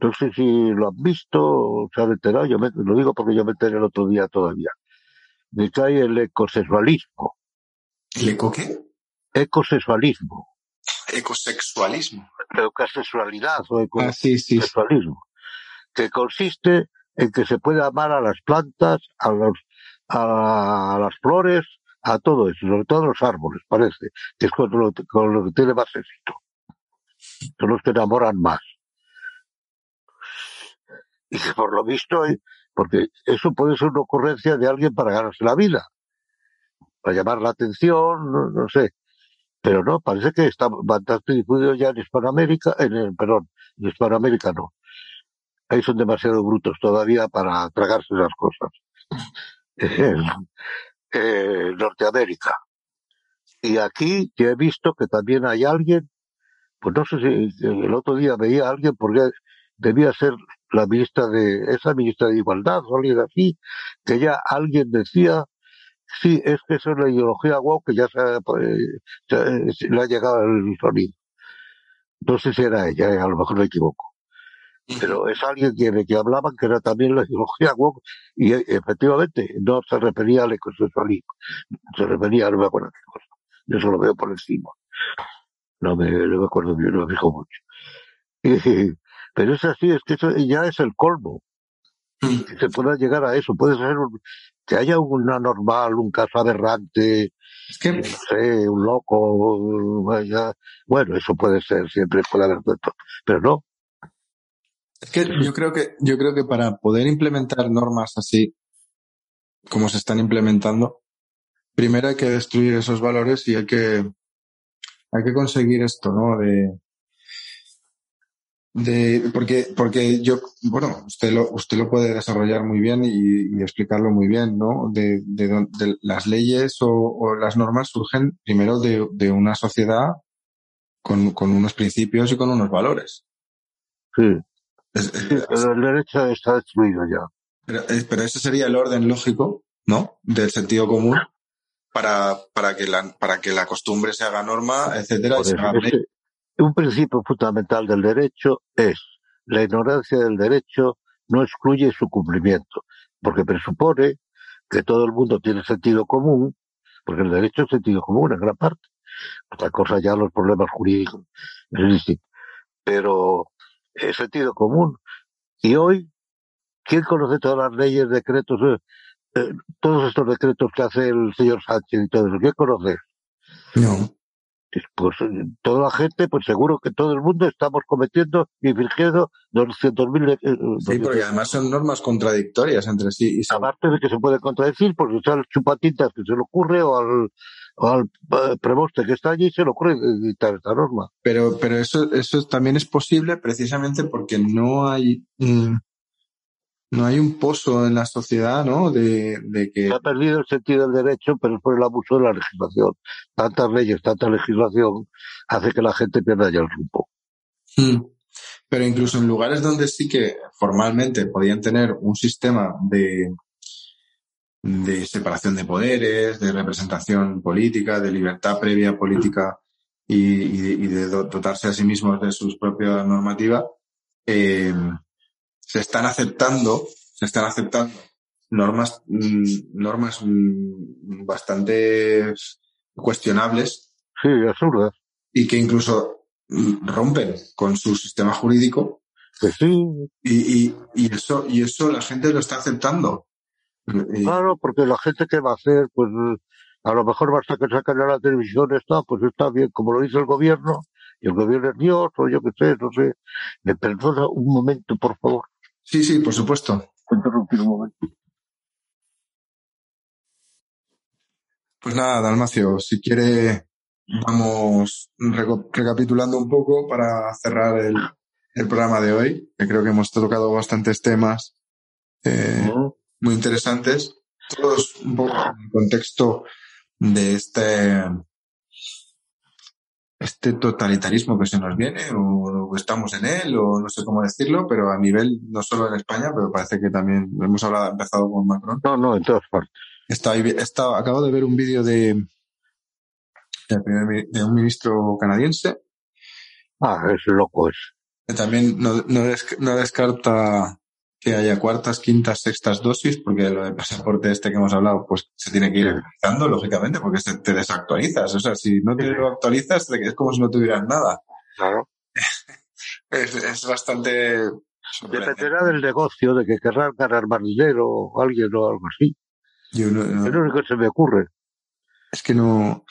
no sé si lo han visto o se han enterado, yo me, lo digo porque yo me enteré el otro día todavía. Me cae el ecosexualismo. ¿El eco qué? Ecosexualismo. Ecosexualismo. Ecosexualidad o ecosexualismo. Ah, Que consiste en que se puede amar a las plantas, a los, a las flores, a todo eso, sobre todo a los árboles, parece, que es con lo, con lo que tiene más éxito. Son los que enamoran más. Y que por lo visto, porque eso puede ser una ocurrencia de alguien para ganarse la vida, para llamar la atención, no, sé. Pero no, parece que está bastante difundido ya en Hispanoamérica, en el, perdón, en Hispanoamérica no. Ahí son demasiado brutos todavía para tragarse las cosas. En Norteamérica. Y aquí yo he visto que también hay alguien, pues no sé si el otro día veía a alguien porque debía ser la ministra de, esa ministra de Igualdad o alguien así, que ya alguien decía, sí, es que eso es la ideología wow que ya se, pues, le ha llegado el sonido. No sé si era ella, eh, a lo mejor me equivoco. Pero es alguien que, que hablaban que era también la ideología wow y eh, efectivamente no se refería al ecosexualismo, se refería, no me acuerdo qué cosa. Yo solo veo por encima. No me, no me acuerdo bien, no me fijo mucho. Y, pero es así, es que eso ya es el colmo. Mm. Que se pueda llegar a eso. Puede ser que haya una normal, un caso aberrante, es que... no sé, un loco, vaya. Bueno, eso puede ser, siempre puede haber pero no. Es que yo creo que, yo creo que para poder implementar normas así, como se están implementando, primero hay que destruir esos valores y hay que, hay que conseguir esto, ¿no? De, de, porque, porque yo, bueno, usted lo, usted lo puede desarrollar muy bien y, y explicarlo muy bien, ¿no? De, de, de las leyes o, o, las normas surgen primero de, de una sociedad con, con, unos principios y con unos valores. Sí. Es, es, sí pero el derecho está destruido ya. Pero, pero, ese sería el orden lógico, ¿no? Del sentido común para, para que la, para que la costumbre se haga norma, etcétera, y se haga un principio fundamental del derecho es la ignorancia del derecho no excluye su cumplimiento, porque presupone que todo el mundo tiene sentido común, porque el derecho es sentido común en gran parte. Otra cosa ya los problemas jurídicos Pero es sentido común. Y hoy, ¿quién conoce todas las leyes, decretos, eh, eh, todos estos decretos que hace el señor Sánchez y todo eso? ¿Quién conoce? No pues toda la gente, pues seguro que todo el mundo estamos cometiendo y infringiendo 200.000. Eh, sí, porque además son normas contradictorias entre sí. Y Aparte de que se puede contradecir, porque sea el chupatintas que se le ocurre o al, o al eh, premoste que está allí se le ocurre quitar esta norma. Pero, pero eso, eso también es posible precisamente porque no hay. Mm, no hay un pozo en la sociedad, ¿no? De, que... Se ha perdido el sentido del derecho, pero es por el abuso de la legislación. Tantas leyes, tanta legislación, hace que la gente pierda ya el rumbo. Hmm. Pero incluso en lugares donde sí que formalmente podían tener un sistema de, de separación de poderes, de representación política, de libertad previa política y, de, dotarse a sí mismos de sus propias normativas, eh, se están aceptando, se están aceptando normas, mm, normas mm, bastante cuestionables. Sí, absurdas. Y que incluso mm, rompen con su sistema jurídico. Pues sí. Y, y, y, eso, y eso la gente lo está aceptando. Claro, porque la gente que va a hacer, pues a lo mejor basta que saquen a la televisión está, pues está bien, como lo dice el gobierno, y el gobierno es Dios, o yo qué sé, no sé. Me perdona un momento, por favor. Sí, sí, por supuesto. Interrumpir un momento. Pues nada, Dalmacio, si quiere, vamos recapitulando un poco para cerrar el, programa de hoy, que creo que hemos tocado bastantes temas eh, muy interesantes, todos un poco en el contexto de este este totalitarismo que se nos viene o, estamos en él o no sé cómo decirlo, pero a nivel no solo en España, pero parece que también hemos hablado, empezado con Macron. No, no, en todas partes. Está, está, acabo de ver un vídeo de, de, un ministro canadiense. Ah, es loco es. Que también no, no descarta que haya cuartas, quintas, sextas dosis, porque lo del pasaporte este que hemos hablado, pues se tiene que ir actualizando, lógicamente, porque te desactualizas. O sea, si no te lo actualizas, es como si no tuvieras nada. Claro. es, bastante... Dependerá del negocio, de que querrán ganar más dinero o alguien o algo así. Yo no, es lo único que se me ocurre. Es que no...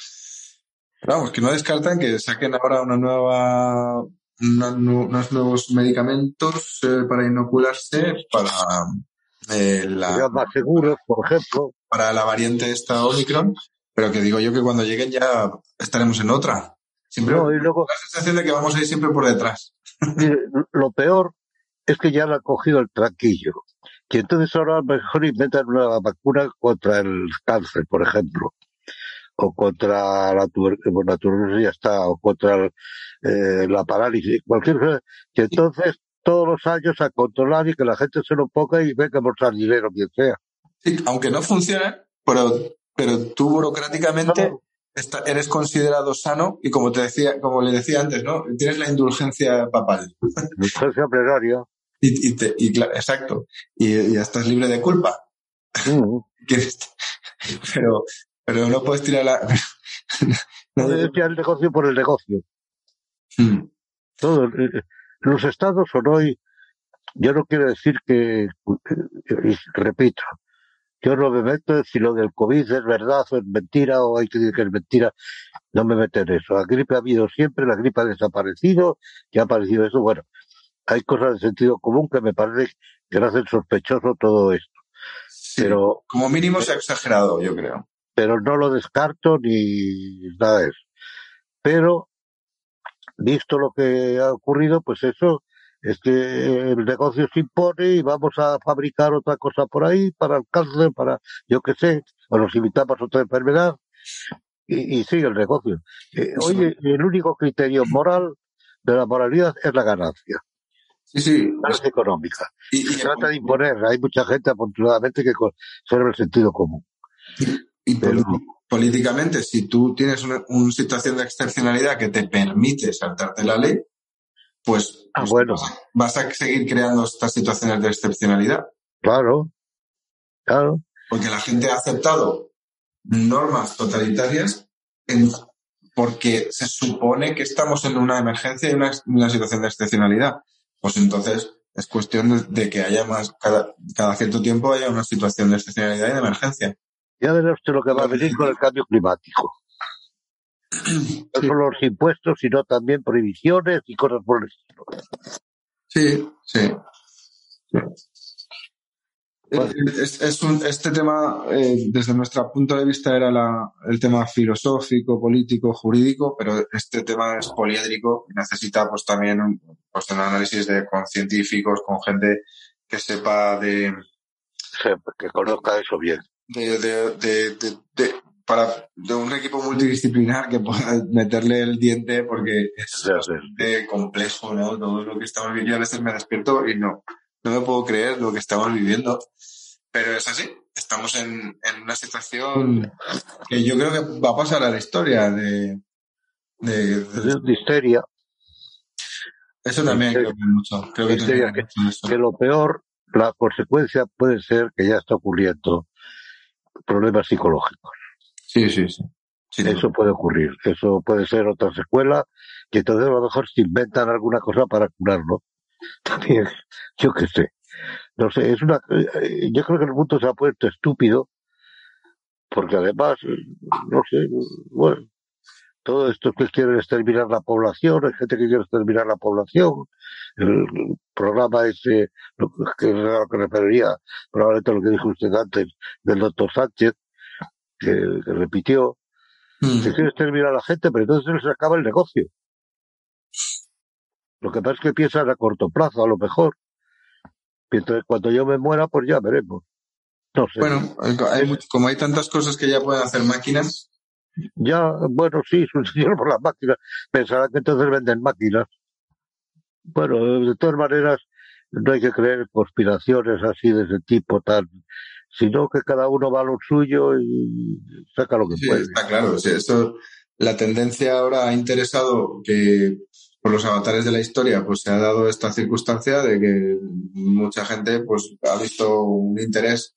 Vamos, que no descartan que saquen ahora una nueva unos nuevos medicamentos eh, para inocularse para eh, la más seguros, por ejemplo. Para la variante esta Omicron, pero que digo yo que cuando lleguen ya estaremos en otra. Siempre no, y luego, la sensación de que vamos a ir siempre por detrás. Lo peor es que ya le han cogido el tranquillo. Y entonces ahora mejor inventan una vacuna contra el cáncer, por ejemplo o contra la, tuberculosis, ya está, o contra eh, la parálisis, cualquier cosa, que entonces todos los años a controlar y que la gente se lo ponga y venga por por dinero, quien sea. Sí, aunque no funcione, pero, pero tú burocráticamente eres considerado sano y como te decía, como le decía antes, ¿no? Tienes la indulgencia papal. Indulgencia plenaria. Y, y, te, y exacto. Y ya estás libre de culpa. Mm. pero, pero no puedes tirar la... no puedes tirar el negocio por el negocio. Hmm. Todo, eh, los estados son hoy, yo no quiero decir que, repito, yo no me meto si lo del COVID es verdad o es mentira o hay que decir que es mentira, no me meto en eso. La gripe ha habido siempre, la gripe ha desaparecido, ya ha aparecido eso. Bueno, hay cosas de sentido común que me parece que hacen sospechoso todo esto. pero como mínimo se ha exagerado, yo creo pero no lo descarto ni nada de eso. Pero, visto lo que ha ocurrido, pues eso, es que el negocio se impone y vamos a fabricar otra cosa por ahí para el cáncer, para yo qué sé, o nos invitamos a otra enfermedad y, y sigue el negocio. Eh, oye, el único criterio moral de la moralidad es la ganancia. Sí, sí. es económica. Y, se trata de imponer. Hay mucha gente, afortunadamente, que conserva el sentido común. Y políticamente, si tú tienes una, situación de excepcionalidad que te permite saltarte la ley, pues, Ah, pues bueno. vas, a, seguir creando estas situaciones de excepcionalidad. Claro, claro. Porque la gente ha aceptado normas totalitarias en- porque se supone que estamos en una emergencia y una, una situación de excepcionalidad. Pues entonces es cuestión de, de que haya más, cada, cada cierto tiempo haya una situación de excepcionalidad y de emergencia. Ya verá usted lo que va a venir con el cambio climático. No solo los impuestos, sino también prohibiciones y cosas por el estilo. Sí, sí. Bueno. Es, es un, este tema, eh, desde nuestro punto de vista, era la- el tema filosófico, político, jurídico, pero este tema es poliédrico y necesita pues también un, pues, un análisis de, con científicos, con gente que sepa de, Que conozca eso bien. de, de, de, de- de- para, de un equipo multidisciplinar que pueda meterle el diente porque es bastante complejo, ¿no? Todo lo que estamos viviendo. Yo a veces me despierto y no, no me puedo creer lo que estamos viviendo. Pero es así. Estamos en, en una situación que yo creo que va a pasar a la historia de, de, de- de histeria, eso también creo que mucho. Creo que tiene que- mucho que lo peor, la consecuencia puede ser que ya está ocurriendo problemas psicológicos. Sí, sí, sí. Eso puede ocurrir. Eso puede ser otra secuela, que entonces a lo mejor se inventan alguna cosa para curarlo. También, yo qué sé. No sé, es una, eh, yo creo que el mundo se ha puesto estúpido, porque además, eh, no sé, bueno, todo esto que quieren exterminar la población, hay gente que quiere exterminar la población, el programa ese, lo que a lo que referiría probablemente a lo que dijo usted antes del doctor Sánchez, que, que repitió, Mm. que quiere exterminar a la gente, pero entonces se les acaba el negocio. Lo que pasa es que piensan a corto plazo, a lo mejor. Entonces cuando yo me muera, pues ya veremos. No sé. Bueno, hay much- como hay tantas cosas que ya pueden hacer máquinas, Ya, bueno, sí, señor por las máquinas. Pensarán que entonces venden máquinas. Bueno, de todas maneras, no hay que creer conspiraciones así de ese tipo tan, sino que cada uno va a lo suyo y saca lo que Sí, puede. está claro. sí, esto, la tendencia ahora ha interesado que por los avatares de la historia, pues se ha dado esta circunstancia de que mucha gente pues ha visto un interés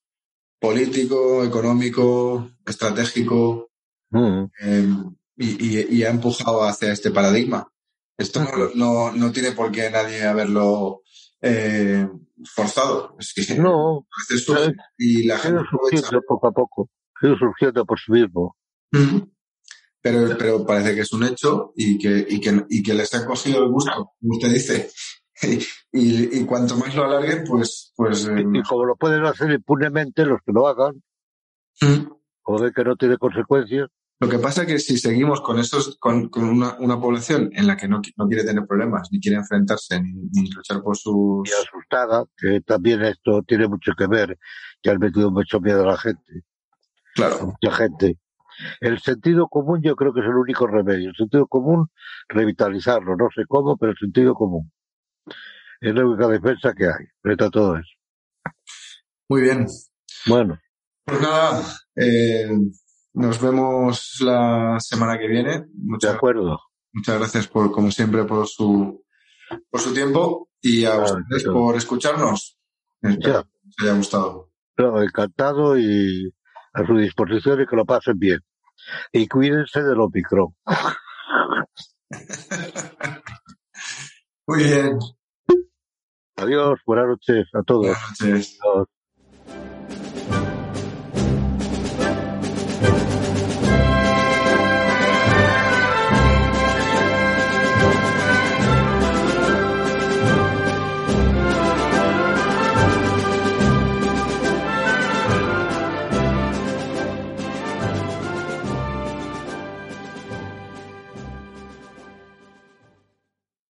político, económico, estratégico Mm. eh, y, y- y ha empujado hacia este paradigma. Esto no, no, no tiene por qué nadie haberlo eh, forzado. Es que No, a veces surge y la gente surgiendo poco a poco. Ido surgiendo por sí mismo. Pero, pero parece que es un hecho y que, y que, y que les ha cogido el gusto, como usted dice. Y, y cuanto más lo alarguen, pues, pues eh, Y como lo pueden hacer impunemente los que lo hagan, o ven que no tiene consecuencias, lo que pasa es que si seguimos con esos, con, con una, una población en la que no, no quiere tener problemas, ni quiere enfrentarse, ni, ni luchar por sus y asustada, que también esto tiene mucho que ver, que han metido mucho miedo a la gente, a claro, mucha gente. El sentido común yo creo que es el único remedio. El sentido común, revitalizarlo. No sé cómo, pero el sentido común. Es la única defensa que hay frente a todo eso. muy bien. Bueno, Pues nada, eh, nos vemos la semana que viene. de Muchas, acuerdo. muchas gracias por, como siempre, por su, por su tiempo y a ustedes claro. por escucharnos. Espero que haya gustado. No, encantado y a su disposición y que lo pasen bien. Y cuídense del Omicron. Muy bien. Adiós, buenas noches a todos. Buenas noches. Adiós.